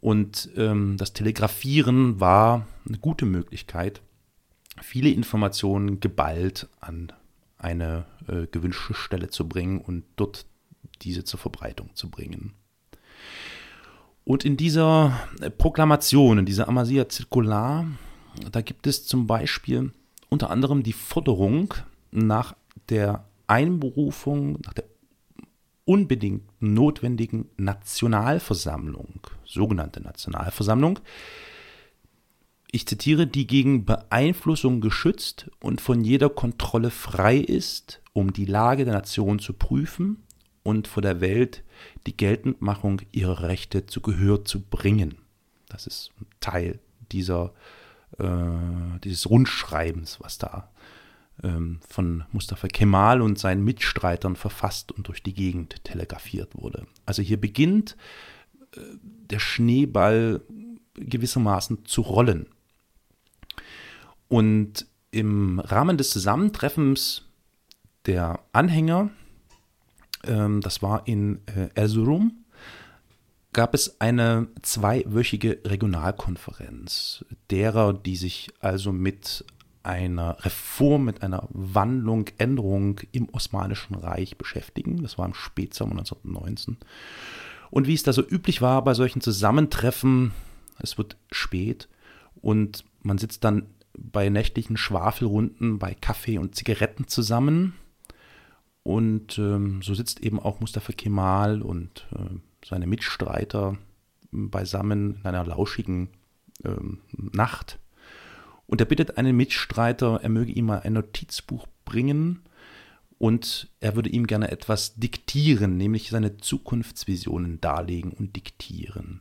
Und ähm, das Telegrafieren war eine gute Möglichkeit, viele Informationen geballt an eine äh, gewünschte Stelle zu bringen und dort diese zur Verbreitung zu bringen. Und in dieser Proklamation, in dieser Amasia Zirkular, da gibt es zum Beispiel unter anderem die Forderung nach der Einberufung, nach der unbedingt notwendigen Nationalversammlung, sogenannte Nationalversammlung, ich zitiere, die gegen Beeinflussung geschützt und von jeder Kontrolle frei ist, um die Lage der Nation zu prüfen und vor der Welt die Geltendmachung ihrer Rechte zu Gehör zu bringen. Das ist Teil dieser, äh, dieses Rundschreibens, was da ähm, von Mustafa Kemal und seinen Mitstreitern verfasst und durch die Gegend telegrafiert wurde. Also hier beginnt äh, der Schneeball gewissermaßen zu rollen. Und im Rahmen des Zusammentreffens der Anhänger ähm, das war in äh, Erzurum, gab es eine zweiwöchige Regionalkonferenz derer, die sich also mit einer Reform, mit einer Wandlung, Änderung im Osmanischen Reich beschäftigen. Das war im Spätsommer 1919. Und wie es da so üblich war bei solchen Zusammentreffen, es wird spät und man sitzt dann bei nächtlichen Schwafelrunden bei Kaffee und Zigaretten zusammen und ähm, so sitzt eben auch Mustafa Kemal und äh, seine Mitstreiter beisammen in einer lauschigen ähm, Nacht. Und er bittet einen Mitstreiter, er möge ihm mal ein Notizbuch bringen und er würde ihm gerne etwas diktieren, nämlich seine Zukunftsvisionen darlegen und diktieren.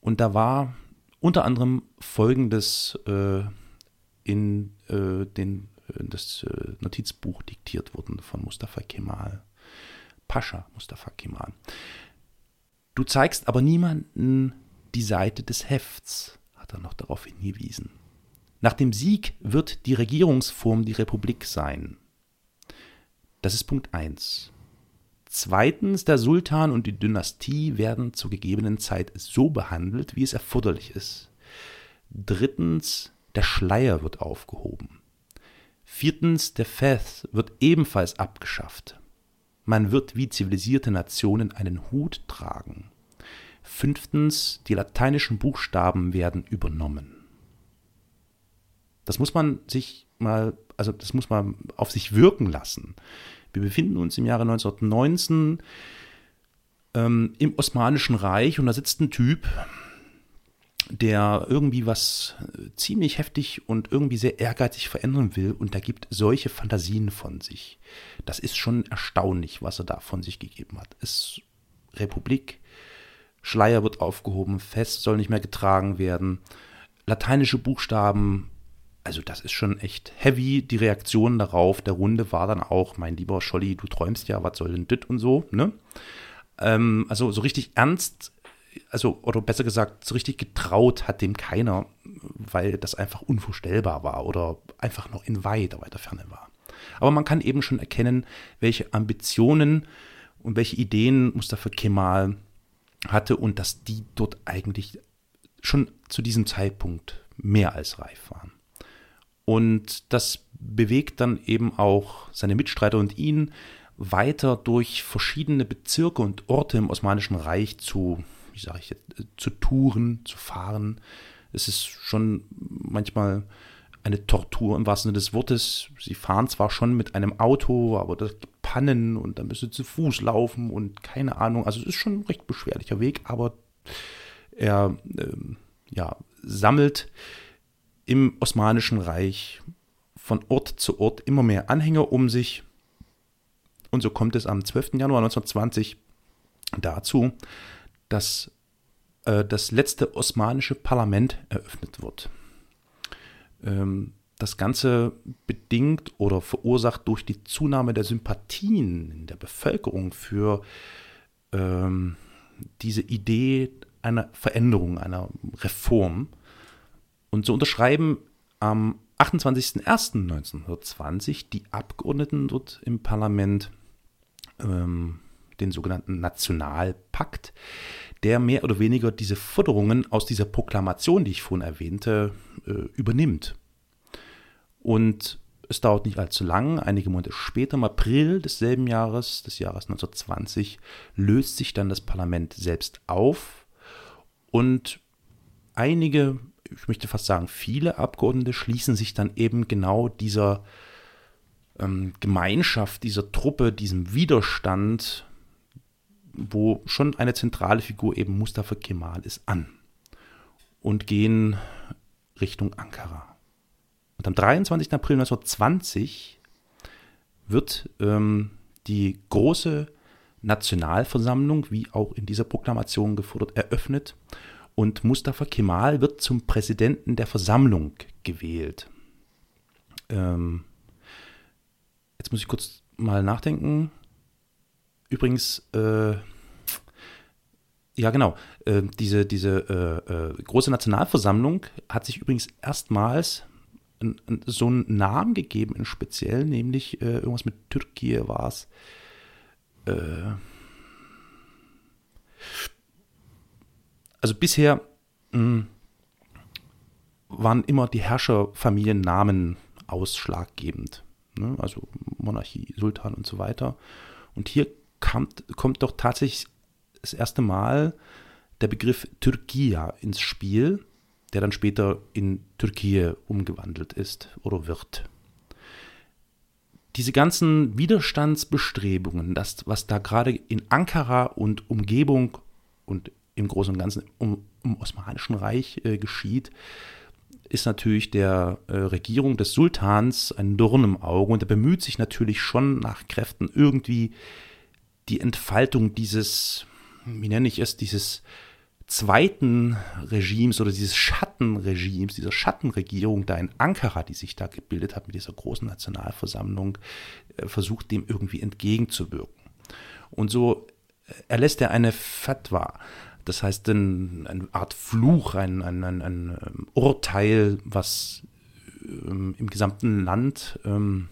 Und da war unter anderem Folgendes äh, in äh, den das äh, Notizbuch diktiert wurden von Mustafa Kemal. Pascha Mustafa Kemal. Du zeigst aber niemanden die Seite des Hefts, hat er noch darauf hingewiesen. Nach dem Sieg wird die Regierungsform die Republik sein. Das ist Punkt 1. Zweitens, der Sultan und die Dynastie werden zur gegebenen Zeit so behandelt, wie es erforderlich ist. Drittens, der Schleier wird aufgehoben. Viertens, der Feth wird ebenfalls abgeschafft. Man wird wie zivilisierte Nationen einen Hut tragen. Fünftens, die lateinischen Buchstaben werden übernommen. Das muss man sich mal, also das muss man auf sich wirken lassen. Wir befinden uns im Jahre 1919. ähm, im Osmanischen Reich und da sitzt ein Typ, der irgendwie was äh, ziemlich heftig und irgendwie sehr ehrgeizig verändern will und da gibt solche Fantasien von sich. Das ist schon erstaunlich, was er da von sich gegeben hat. Es Republik, Schleier wird aufgehoben, Fest soll nicht mehr getragen werden, lateinische Buchstaben, also das ist schon echt heavy. Die Reaktion darauf der Runde war dann auch, mein lieber Scholli, du träumst ja, was soll denn dit und so, ne? Ähm, also so richtig ernst also, oder besser gesagt, so richtig getraut hat dem keiner, weil das einfach unvorstellbar war oder einfach noch in weiter, weiter Ferne war. Aber man kann eben schon erkennen, welche Ambitionen und welche Ideen Mustafa Kemal hatte und dass die dort eigentlich schon zu diesem Zeitpunkt mehr als reif waren. Und das bewegt dann eben auch seine Mitstreiter und ihn weiter durch verschiedene Bezirke und Orte im Osmanischen Reich zu wie sage ich jetzt, äh, zu touren, zu fahren. Es ist schon manchmal eine Tortur im wahrsten Sinne des Wortes. Sie fahren zwar schon mit einem Auto, aber das gibt Pannen und dann müssen sie zu Fuß laufen und keine Ahnung. Also es ist schon ein recht beschwerlicher Weg, aber er ähm, ja, sammelt im Osmanischen Reich von Ort zu Ort immer mehr Anhänger um sich. Und so kommt es am 12. Januar 1920 dazu, dass äh, das letzte osmanische Parlament eröffnet wird. Ähm, das Ganze bedingt oder verursacht durch die Zunahme der Sympathien in der Bevölkerung für ähm, diese Idee einer Veränderung, einer Reform. Und so unterschreiben am 28.01.1920 die Abgeordneten dort im Parlament ähm, den sogenannten Nationalpakt, der mehr oder weniger diese Forderungen aus dieser Proklamation, die ich vorhin erwähnte, äh, übernimmt. Und es dauert nicht allzu lang, einige Monate später, im April desselben Jahres, des Jahres 1920, löst sich dann das Parlament selbst auf und einige, ich möchte fast sagen viele Abgeordnete schließen sich dann eben genau dieser ähm, Gemeinschaft, dieser Truppe, diesem Widerstand wo schon eine zentrale Figur eben Mustafa Kemal ist, an und gehen Richtung Ankara. Und am 23. April 1920 wird ähm, die große Nationalversammlung, wie auch in dieser Proklamation gefordert, eröffnet und Mustafa Kemal wird zum Präsidenten der Versammlung gewählt. Ähm, jetzt muss ich kurz mal nachdenken. Übrigens, äh, ja genau, äh, diese, diese äh, äh große Nationalversammlung hat sich übrigens erstmals so einen Namen gegeben, in speziell, nämlich äh, irgendwas mit Türkei war es. Also bisher mh, hm, waren immer die Herrscherfamiliennamen ausschlaggebend. Ne? Also Monarchie, Sultan und so weiter. Und hier kommt, kommt doch tatsächlich das erste Mal der Begriff Türkia ins Spiel, der dann später in Türkei umgewandelt ist oder wird. Diese ganzen Widerstandsbestrebungen, das, was da gerade in Ankara und Umgebung und im Großen und Ganzen um, im Osmanischen Reich äh, geschieht, ist natürlich der äh, Regierung des Sultans ein Dorn im Auge und er bemüht sich natürlich schon nach Kräften irgendwie die Entfaltung dieses, wie nenne ich es, dieses zweiten Regimes oder dieses Schattenregimes, dieser Schattenregierung da in Ankara, die sich da gebildet hat mit dieser großen Nationalversammlung, äh, versucht dem irgendwie entgegenzuwirken. Und so äh, erlässt er eine Fatwa, das heißt eine Art Fluch, ein, ein, ein, ein ähm, Urteil, was ähm, im gesamten Land ähm,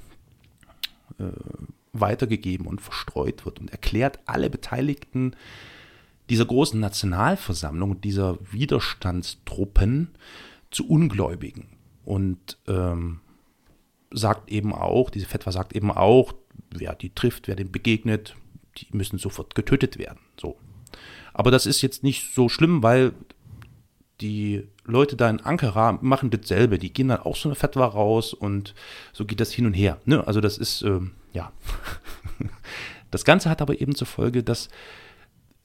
äh, weitergegeben und verstreut wird und erklärt alle Beteiligten dieser großen Nationalversammlung, dieser Widerstandstruppen zu Ungläubigen und ähm, sagt eben auch, diese Fetwa sagt eben auch, wer die trifft, wer dem begegnet, die müssen sofort getötet werden. So. Aber das ist jetzt nicht so schlimm, weil die Leute da in Ankara machen dasselbe. Die gehen dann auch so eine Fatwa raus und so geht das hin und her. Ne? Also das ist, ähm, ja. Das Ganze hat aber eben zur Folge, dass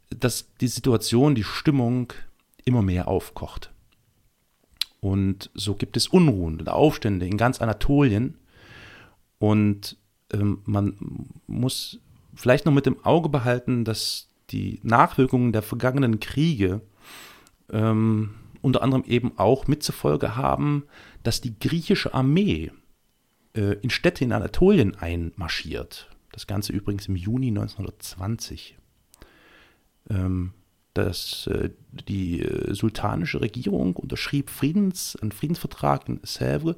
dass die Situation, die Stimmung immer mehr aufkocht. Und so gibt es Unruhen und Aufstände in ganz Anatolien. Und ähm, man muss vielleicht noch mit dem Auge behalten, dass die Nachwirkungen der vergangenen Kriege ähm, unter anderem eben auch mit zur Folge haben, dass die griechische Armee in Städte in Anatolien einmarschiert. Das Ganze übrigens im Juni 1920. Ähm, dass äh, die äh, sultanische Regierung unterschrieb Friedens, einen Friedensvertrag in Sèvres,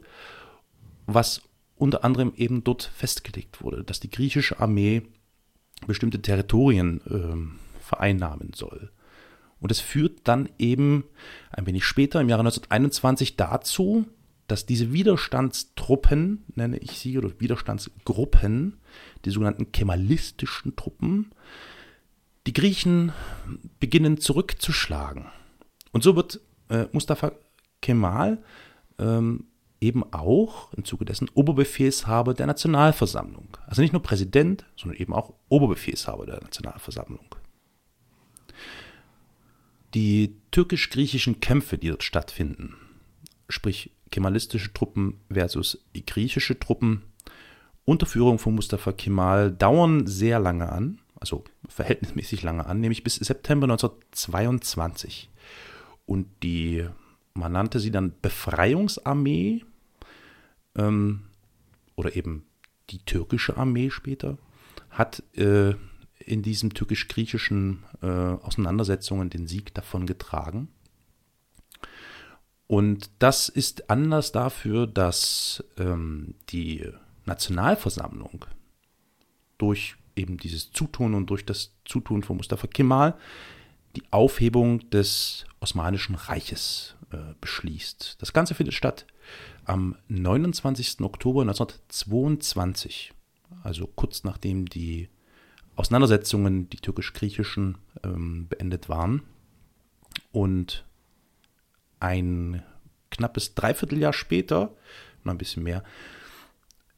was unter anderem eben dort festgelegt wurde, dass die griechische Armee bestimmte Territorien äh, vereinnahmen soll. Und es führt dann eben ein wenig später, im Jahre 1921, dazu, dass diese Widerstandstruppen, nenne ich sie, oder Widerstandsgruppen, die sogenannten kemalistischen Truppen, die Griechen beginnen zurückzuschlagen. Und so wird äh, Mustafa Kemal ähm, eben auch im Zuge dessen Oberbefehlshaber der Nationalversammlung. Also nicht nur Präsident, sondern eben auch Oberbefehlshaber der Nationalversammlung. Die türkisch-griechischen Kämpfe, die dort stattfinden, sprich kemalistische Truppen versus griechische Truppen unter Führung von Mustafa Kemal, dauern sehr lange an, also verhältnismäßig lange an, nämlich bis September 1922. Und die, man nannte sie dann Befreiungsarmee ähm, oder eben die türkische Armee später, hat äh, in diesen türkisch-griechischen äh, Auseinandersetzungen den Sieg davon getragen. Und das ist Anlass dafür, dass ähm, die Nationalversammlung durch eben dieses Zutun und durch das Zutun von Mustafa Kemal die Aufhebung des Osmanischen Reiches äh, beschließt. Das Ganze findet statt am 29. Oktober 1922, also kurz nachdem die Auseinandersetzungen, die türkisch-griechischen, ähm, beendet waren. Und ein knappes Dreivierteljahr später, noch ein bisschen mehr,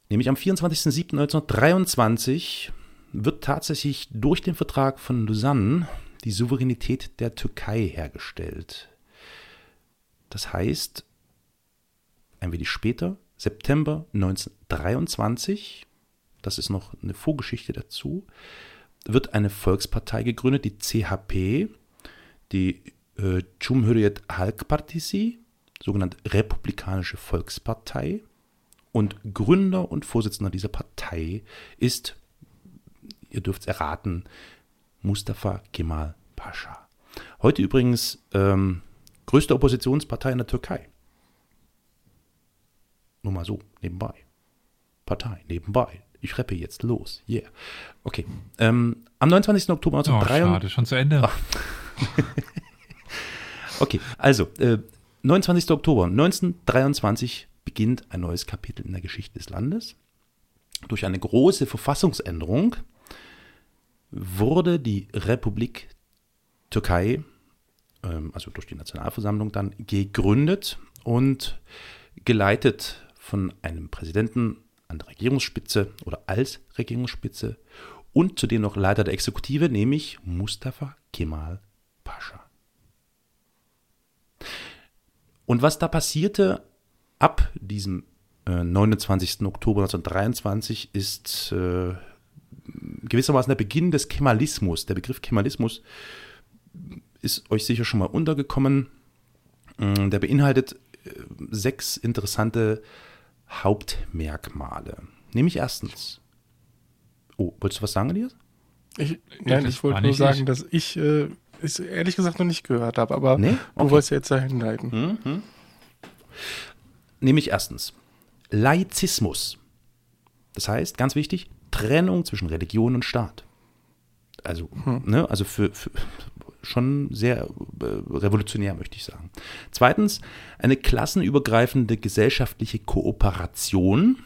nämlich am 24.07.1923, wird tatsächlich durch den Vertrag von Lausanne die Souveränität der Türkei hergestellt. Das heißt, ein wenig später, September 1923, das ist noch eine Vorgeschichte dazu, wird eine Volkspartei gegründet, die CHP, die äh, Cumhuriyet Halk Partisi, sogenannte Republikanische Volkspartei. Und Gründer und Vorsitzender dieser Partei ist, ihr dürft es erraten, Mustafa Kemal Pascha. Heute übrigens ähm, größte Oppositionspartei in der Türkei. Nur mal so, nebenbei. Partei, nebenbei ich rappe jetzt los. Yeah. Okay. Ähm, am 29. Oktober 1923. Oh, schade, schon zu Ende. okay, also, äh, 29. Oktober 1923 beginnt ein neues Kapitel in der Geschichte des Landes. Durch eine große Verfassungsänderung wurde die Republik Türkei, ähm, also durch die Nationalversammlung dann, gegründet und geleitet von einem Präsidenten an der Regierungsspitze oder als Regierungsspitze und zudem noch Leiter der Exekutive, nämlich Mustafa Kemal Pascha. Und was da passierte ab diesem äh, 29. Oktober 1923 ist äh, gewissermaßen der Beginn des Kemalismus. Der Begriff Kemalismus ist euch sicher schon mal untergekommen. Mm, der beinhaltet äh, sechs interessante Hauptmerkmale. Nämlich erstens. Oh, wolltest du was sagen, Elias? Ich, nein, ich wollte nur sagen, ich. dass ich äh, es ehrlich gesagt noch nicht gehört habe, aber nee? okay. du wolltest ja jetzt dahin leiten. Mhm. Nämlich erstens Laizismus. Das heißt, ganz wichtig, Trennung zwischen Religion und Staat. Also, hm. ne, also für, für, schon sehr äh, revolutionär, möchte ich sagen. Zweitens, eine klassenübergreifende gesellschaftliche Kooperation.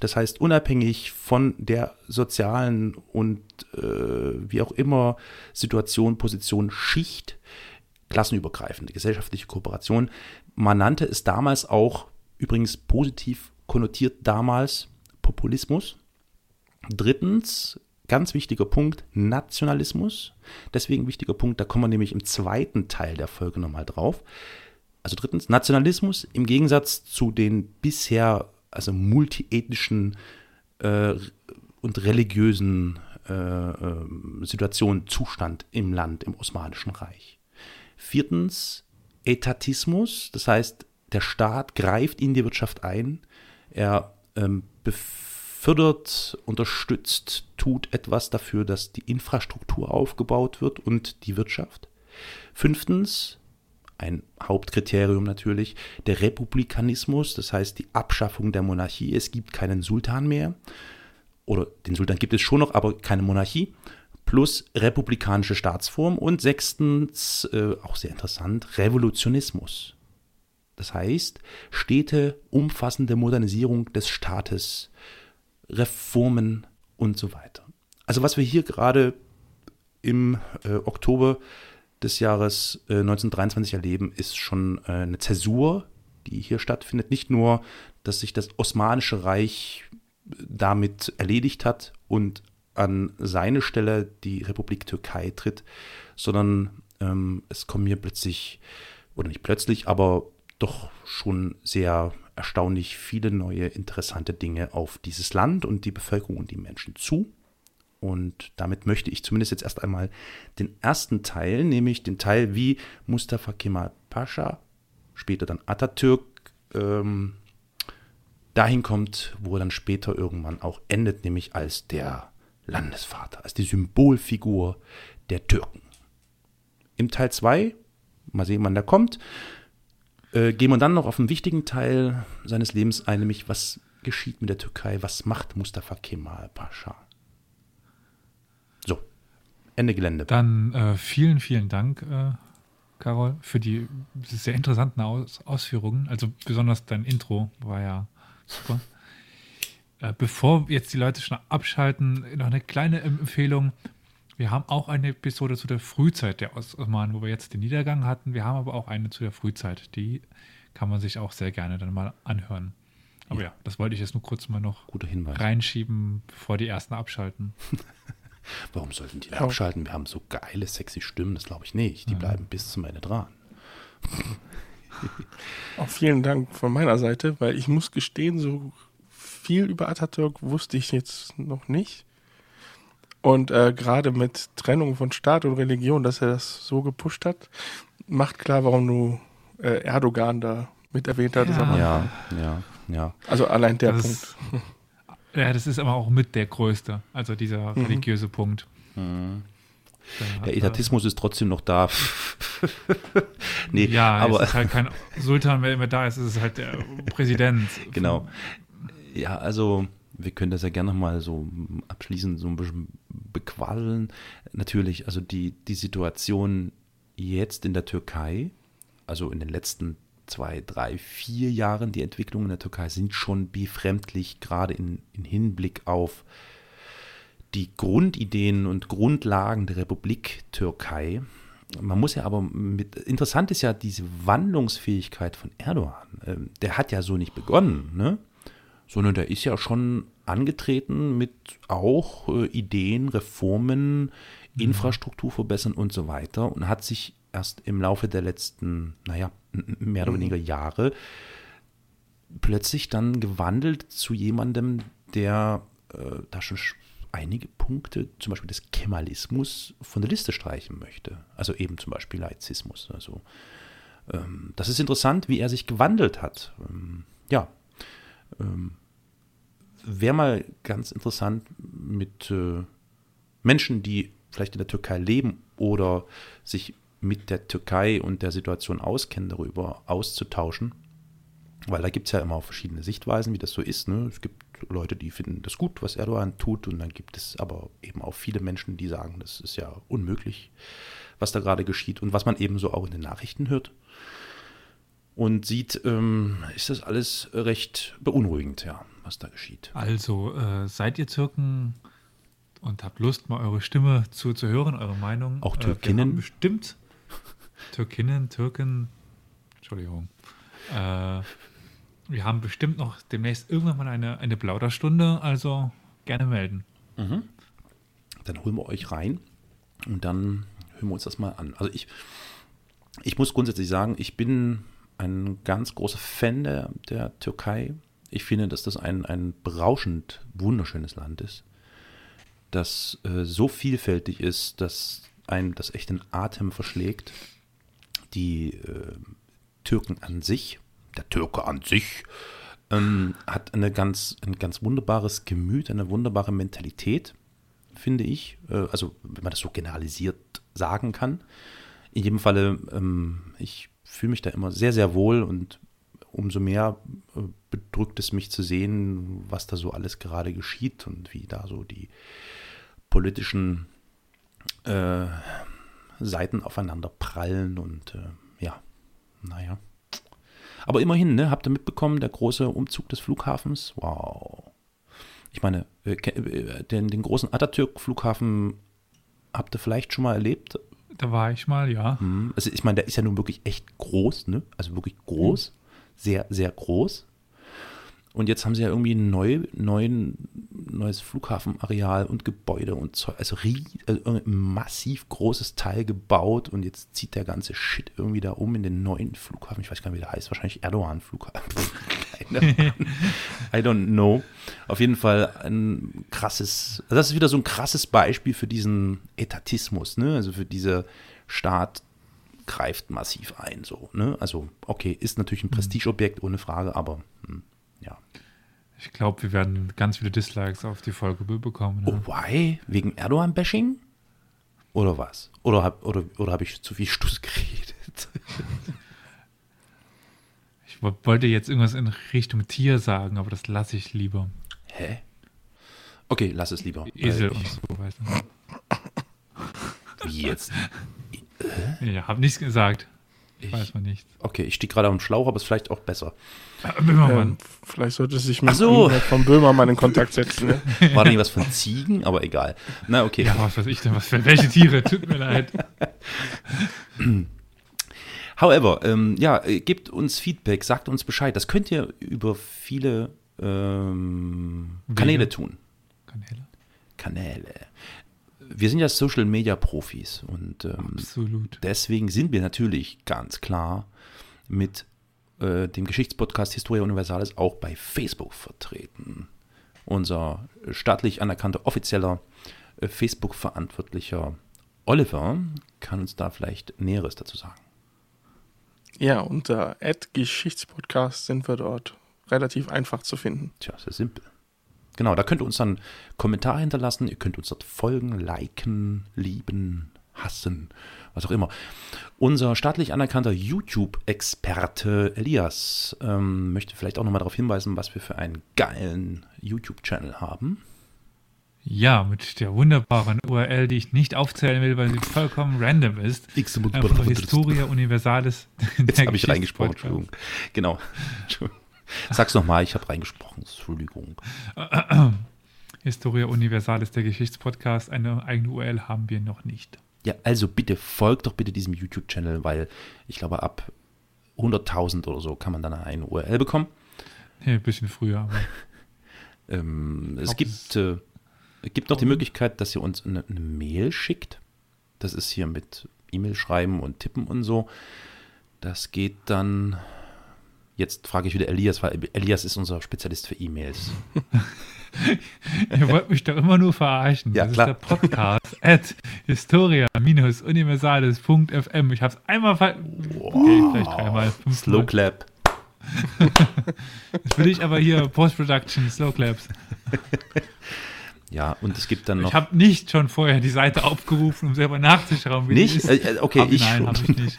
Das heißt, unabhängig von der sozialen und äh, wie auch immer Situation, Position, Schicht, klassenübergreifende gesellschaftliche Kooperation. Man nannte es damals auch, übrigens positiv konnotiert damals, Populismus. Drittens, ganz wichtiger Punkt, Nationalismus. Deswegen wichtiger Punkt, da kommen wir nämlich im zweiten Teil der Folge nochmal drauf. Also drittens, Nationalismus im Gegensatz zu den bisher also multiethnischen äh, und religiösen äh, äh, Situationen, Zustand im Land, im Osmanischen Reich. Viertens, Etatismus, das heißt, der Staat greift in die Wirtschaft ein, er ähm, befördert, unterstützt, tut etwas dafür, dass die Infrastruktur aufgebaut wird und die Wirtschaft. Fünftens, ein Hauptkriterium natürlich, der Republikanismus, das heißt die Abschaffung der Monarchie. Es gibt keinen Sultan mehr. Oder den Sultan gibt es schon noch, aber keine Monarchie. Plus republikanische Staatsform. Und sechstens, äh, auch sehr interessant, Revolutionismus. Das heißt, stete umfassende Modernisierung des Staates, Reformen und so weiter. Also was wir hier gerade im äh, Oktober des Jahres äh, 1923 erleben, ist schon äh, eine Zäsur, die hier stattfindet. Nicht nur, dass sich das Osmanische Reich damit erledigt hat und an seine Stelle die Republik Türkei tritt, sondern ähm, es kommen hier plötzlich, oder nicht plötzlich, aber doch schon sehr erstaunlich viele neue interessante Dinge auf dieses Land und die Bevölkerung und die Menschen zu. Und damit möchte ich zumindest jetzt erst einmal den ersten Teil, nämlich den Teil, wie Mustafa Kemal Pascha, später dann Atatürk, ähm, dahin kommt, wo er dann später irgendwann auch endet, nämlich als der Landesvater, als die Symbolfigur der Türken. Im Teil 2, mal sehen, wann der kommt, äh, gehen wir dann noch auf einen wichtigen Teil seines Lebens ein, nämlich was geschieht mit der Türkei, was macht Mustafa Kemal Pascha. Ende Gelände. Dann äh, vielen, vielen Dank, äh, Carol, für die sehr interessanten Aus Ausführungen. Also besonders dein Intro war ja super. Äh, bevor jetzt die Leute schon abschalten, noch eine kleine Empfehlung. Wir haben auch eine Episode zu der Frühzeit der Osmanen, wo wir jetzt den Niedergang hatten. Wir haben aber auch eine zu der Frühzeit. Die kann man sich auch sehr gerne dann mal anhören. Aber ja, ja das wollte ich jetzt nur kurz mal noch reinschieben, bevor die ersten abschalten. Warum sollten die ja. abschalten? Wir haben so geile, sexy Stimmen, das glaube ich nicht. Die ja. bleiben bis zum Ende dran. Auch vielen Dank von meiner Seite, weil ich muss gestehen, so viel über Atatürk wusste ich jetzt noch nicht. Und äh, gerade mit Trennung von Staat und Religion, dass er das so gepusht hat, macht klar, warum du äh, Erdogan da mit erwähnt hattest. Ja, ja, ja, ja. Also allein der das Punkt. Ja, das ist aber auch mit der größte, also dieser mhm. religiöse Punkt. Mhm. Der Etatismus ist trotzdem noch da. nee, ja, aber es ist halt kein Sultan, wer immer da ist, ist es halt der Präsident. Genau. Ja, also wir können das ja gerne nochmal so abschließend so ein bisschen bequaddeln. Natürlich, also die, die Situation jetzt in der Türkei, also in den letzten zwei, drei, vier Jahren, die Entwicklungen in der Türkei sind schon befremdlich, gerade in, in Hinblick auf die Grundideen und Grundlagen der Republik Türkei. Man muss ja aber mit, interessant ist ja diese Wandlungsfähigkeit von Erdogan. Ähm, der hat ja so nicht begonnen, ne? sondern der ist ja schon angetreten mit auch äh, Ideen, Reformen, mhm. Infrastruktur verbessern und so weiter und hat sich erst im Laufe der letzten, naja, mehr oder mhm. weniger Jahre plötzlich dann gewandelt zu jemandem, der äh, da schon einige Punkte, zum Beispiel des Kemalismus, von der Liste streichen möchte. Also eben zum Beispiel Laizismus. Also ähm, das ist interessant, wie er sich gewandelt hat. Ähm, ja, ähm, wäre mal ganz interessant mit äh, Menschen, die vielleicht in der Türkei leben oder sich mit der Türkei und der Situation auskennen, darüber auszutauschen. Weil da gibt es ja immer auch verschiedene Sichtweisen, wie das so ist. Ne? Es gibt Leute, die finden das gut, was Erdogan tut, und dann gibt es aber eben auch viele Menschen, die sagen, das ist ja unmöglich, was da gerade geschieht und was man eben so auch in den Nachrichten hört. Und sieht, ähm, ist das alles recht beunruhigend, ja, was da geschieht. Also, äh, seid ihr Türken und habt Lust, mal eure Stimme zu, zu hören, eure Meinung? Auch Türkinnen? Äh, bestimmt Türkinnen, Türken, Entschuldigung. Äh, wir haben bestimmt noch demnächst irgendwann mal eine, eine Plauderstunde, also gerne melden. Mhm. dann holen wir euch rein und dann hören wir uns das mal an. Also ich, ich muss grundsätzlich sagen, ich bin ein ganz großer Fan der, der Türkei. Ich finde, dass das ein, ein berauschend wunderschönes Land ist, das äh, so vielfältig ist, dass einem das echt den Atem verschlägt. Die äh, Türken an sich, der Türke an sich, ähm, hat eine ganz, ein ganz wunderbares Gemüt, eine wunderbare Mentalität, finde ich. Äh, also, wenn man das so generalisiert sagen kann. In jedem Falle, ähm, ich fühle mich da immer sehr, sehr wohl und umso mehr äh, bedrückt es mich zu sehen, was da so alles gerade geschieht und wie da so die politischen äh, Seiten aufeinander prallen und äh, ja, naja. Aber immerhin, ne, habt ihr mitbekommen, der große Umzug des Flughafens? Wow. Ich meine, äh, äh, den, den großen Atatürk-Flughafen habt ihr vielleicht schon mal erlebt? Da war ich mal, ja. Hm, also ich meine, der ist ja nun wirklich echt groß, ne? Also wirklich groß. Mhm. Sehr, sehr groß. Und jetzt haben sie ja irgendwie ein neu, neuen, neues Flughafenareal und Gebäude und Zeug, also, also ein massiv großes Teil gebaut und jetzt zieht der ganze Shit irgendwie da um in den neuen Flughafen. Ich weiß gar nicht, wie der heißt. Wahrscheinlich Erdogan-Flughafen. I don't know. Auf jeden Fall ein krasses, also das ist wieder so ein krasses Beispiel für diesen Etatismus, ne? Also für diese Staat greift massiv ein, so, ne? Also, okay, ist natürlich ein mhm. Prestigeobjekt, ohne Frage, aber hm ja. Ich glaube, wir werden ganz viele Dislikes auf die Folge bekommen. Ne? Oh, why? Wegen Erdogan-Bashing? Oder was? Oder habe oder, oder hab ich zu viel Stuss geredet? ich wollte jetzt irgendwas in Richtung Tier sagen, aber das lasse ich lieber. Hä? Okay, lass es lieber. Esel und so, weißt du. Wie jetzt? Ja, hab nichts gesagt. Ich, Weiß man nicht. Okay, ich stehe gerade auf dem Schlauch, aber es ist vielleicht auch besser. Böhmermann. Ähm, vielleicht sollte sich mit so. von Böhmermann in Kontakt setzen. Ne? War da nicht was von Ziegen? Aber egal. Na, okay. Ja, was weiß ich denn? Was für welche Tiere? Tut mir leid. However, ähm, ja, äh, gebt uns Feedback, sagt uns Bescheid. Das könnt ihr über viele ähm, Kanäle tun. Kanäle? Kanäle wir sind ja Social Media Profis und ähm, deswegen sind wir natürlich ganz klar mit äh, dem Geschichtspodcast Historia Universalis auch bei Facebook vertreten. Unser staatlich anerkannter offizieller äh, Facebook-Verantwortlicher Oliver kann uns da vielleicht Näheres dazu sagen. Ja, unter Geschichtspodcast sind wir dort relativ einfach zu finden. Tja, sehr simpel. Genau, da könnt ihr uns dann Kommentare hinterlassen. Ihr könnt uns dort folgen, liken, lieben, hassen, was auch immer. Unser staatlich anerkannter YouTube-Experte Elias ähm, möchte vielleicht auch nochmal darauf hinweisen, was wir für einen geilen YouTube-Channel haben. Ja, mit der wunderbaren URL, die ich nicht aufzählen will, weil sie vollkommen random ist. Einfach Historia Universalis. Jetzt habe ich reingesprochen, Entschuldigung. Genau. Entschuldigung. Sag's nochmal, ich habe reingesprochen. Entschuldigung. Historia Universalis, der Geschichtspodcast. Eine eigene URL haben wir noch nicht. Ja, also bitte folgt doch bitte diesem YouTube-Channel, weil ich glaube, ab 100.000 oder so kann man dann eine URL bekommen. Ja, ein bisschen früher. ähm, es gibt, äh, gibt noch die Möglichkeit, dass ihr uns eine, eine Mail schickt. Das ist hier mit E-Mail schreiben und tippen und so. Das geht dann Jetzt frage ich wieder Elias, weil Elias ist unser Spezialist für E-Mails. Ihr wollt mich doch immer nur verarschen. Ja, das klar. ist der Podcast at historia-universales.fm. Ich habe es einmal ver... Wow. Okay, vielleicht dreimal. Slow Clap. Jetzt will ich aber hier Post-Production, Slow Claps. Ja, und es gibt dann noch. Ich habe nicht schon vorher die Seite aufgerufen, um selber nachzuschauen, wie nicht? die ist. Äh, äh, okay, hab, ich Nein, habe ich nicht.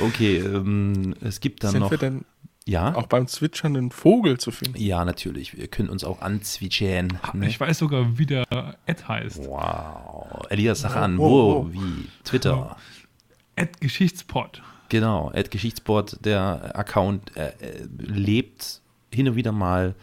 Okay, ähm, es gibt dann Sind noch. Wir denn ja? Auch beim Zwitschern einen Vogel zu finden. Ja, natürlich. Wir können uns auch anzwitschern. Ne? Ich weiß sogar, wie der Ad heißt. Wow. Elias, sag an, wo, oh, oh. wie? Twitter. Ad Geschichtspot. Genau, Ad Geschichtspot, der Account äh, äh lebt hin und wieder mal.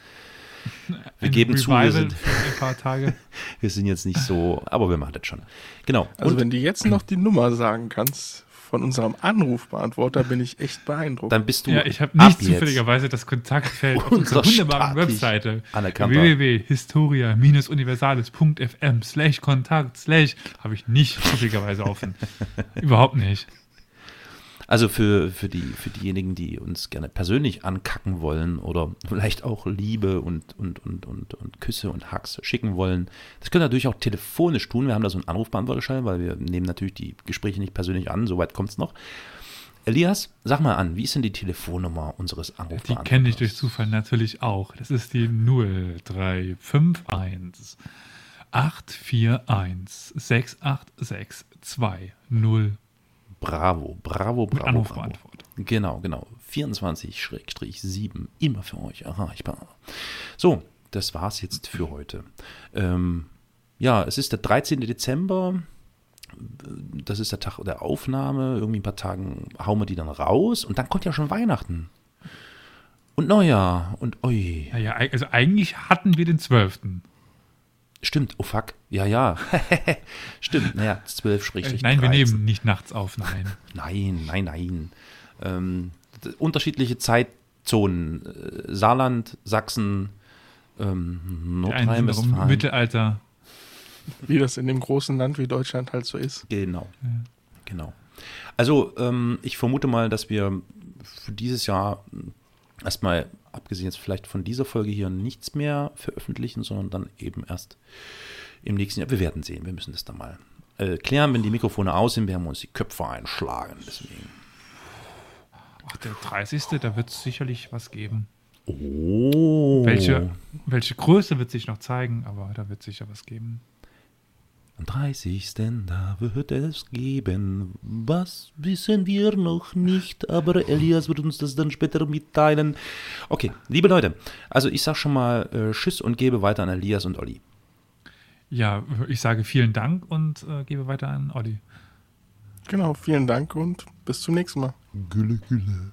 Wir geben Revival zu, wir sind, ein paar Tage. wir sind jetzt nicht so, aber wir machen das schon. Genau. Also und, wenn du jetzt noch die Nummer sagen kannst, von unserem Anrufbeantworter bin ich echt beeindruckt. Dann bist du. Ja, ich habe ab nicht zufälligerweise das Kontaktfeld auf Unserer wunderbaren Webseite www.historia-universales.fm slash Kontakt slash habe ich nicht zufälligerweise offen. Überhaupt nicht. Also für, für, die, für diejenigen, die uns gerne persönlich ankacken wollen oder vielleicht auch Liebe und, und, und, und, und Küsse und Hacks schicken wollen, das können wir natürlich auch telefonisch tun. Wir haben da so einen Anrufbeantworter geschaltet, weil wir nehmen natürlich die Gespräche nicht persönlich an, soweit kommt es noch. Elias, sag mal an, wie ist denn die Telefonnummer unseres Die Anrufbeantworters? kenne ich durch Zufall natürlich auch. Das ist die 0351 841 686 20 Bravo, bravo, bravo, bravo. Anrufbeantworter. Genau, genau. 24-7, immer für euch erreichbar. So, das war's jetzt für heute. Ähm, ja, es ist der 13. Dezember. Das ist der Tag der Aufnahme. Irgendwie ein paar Tagen hauen wir die dann raus. Und dann kommt ja schon Weihnachten. Und Neujahr. Und oi. Ja, ja, also eigentlich hatten wir den 12. Stimmt, oh fuck. Ja, ja. Stimmt, naja, 12 Äh, Schrägstrich nein, wir 13. nehmen nicht nachts auf, nein. Nein, nein, nein. Ähm, unterschiedliche Zeitzonen. Äh, Saarland, Sachsen, ähm, Nordrhein-Westfalen. Mittelalter. Wie das in dem großen Land wie Deutschland halt so ist. Genau, genau. Also ähm, ich vermute mal, dass wir für dieses Jahr erstmal, abgesehen jetzt vielleicht von dieser Folge hier, nichts mehr veröffentlichen, sondern dann eben erst im nächsten Jahr. Wir werden sehen, wir müssen das dann mal äh, klären, wenn die Mikrofone aus sind, werden wir uns die Köpfe einschlagen. Deswegen. Ach, der 30. Da wird es sicherlich was geben. Oh. Welche, welche Größe wird sich noch zeigen, aber da wird sicher was geben. Am 30. da wird es geben. Was wissen wir noch nicht, aber Elias wird uns das dann später mitteilen. Okay, liebe Leute, also ich sag schon mal äh, Tschüss und gebe weiter an Elias und Olli. Ja, ich sage vielen Dank und äh, gebe weiter an Olli. Genau, vielen Dank und bis zum nächsten Mal. Gülle, gülle.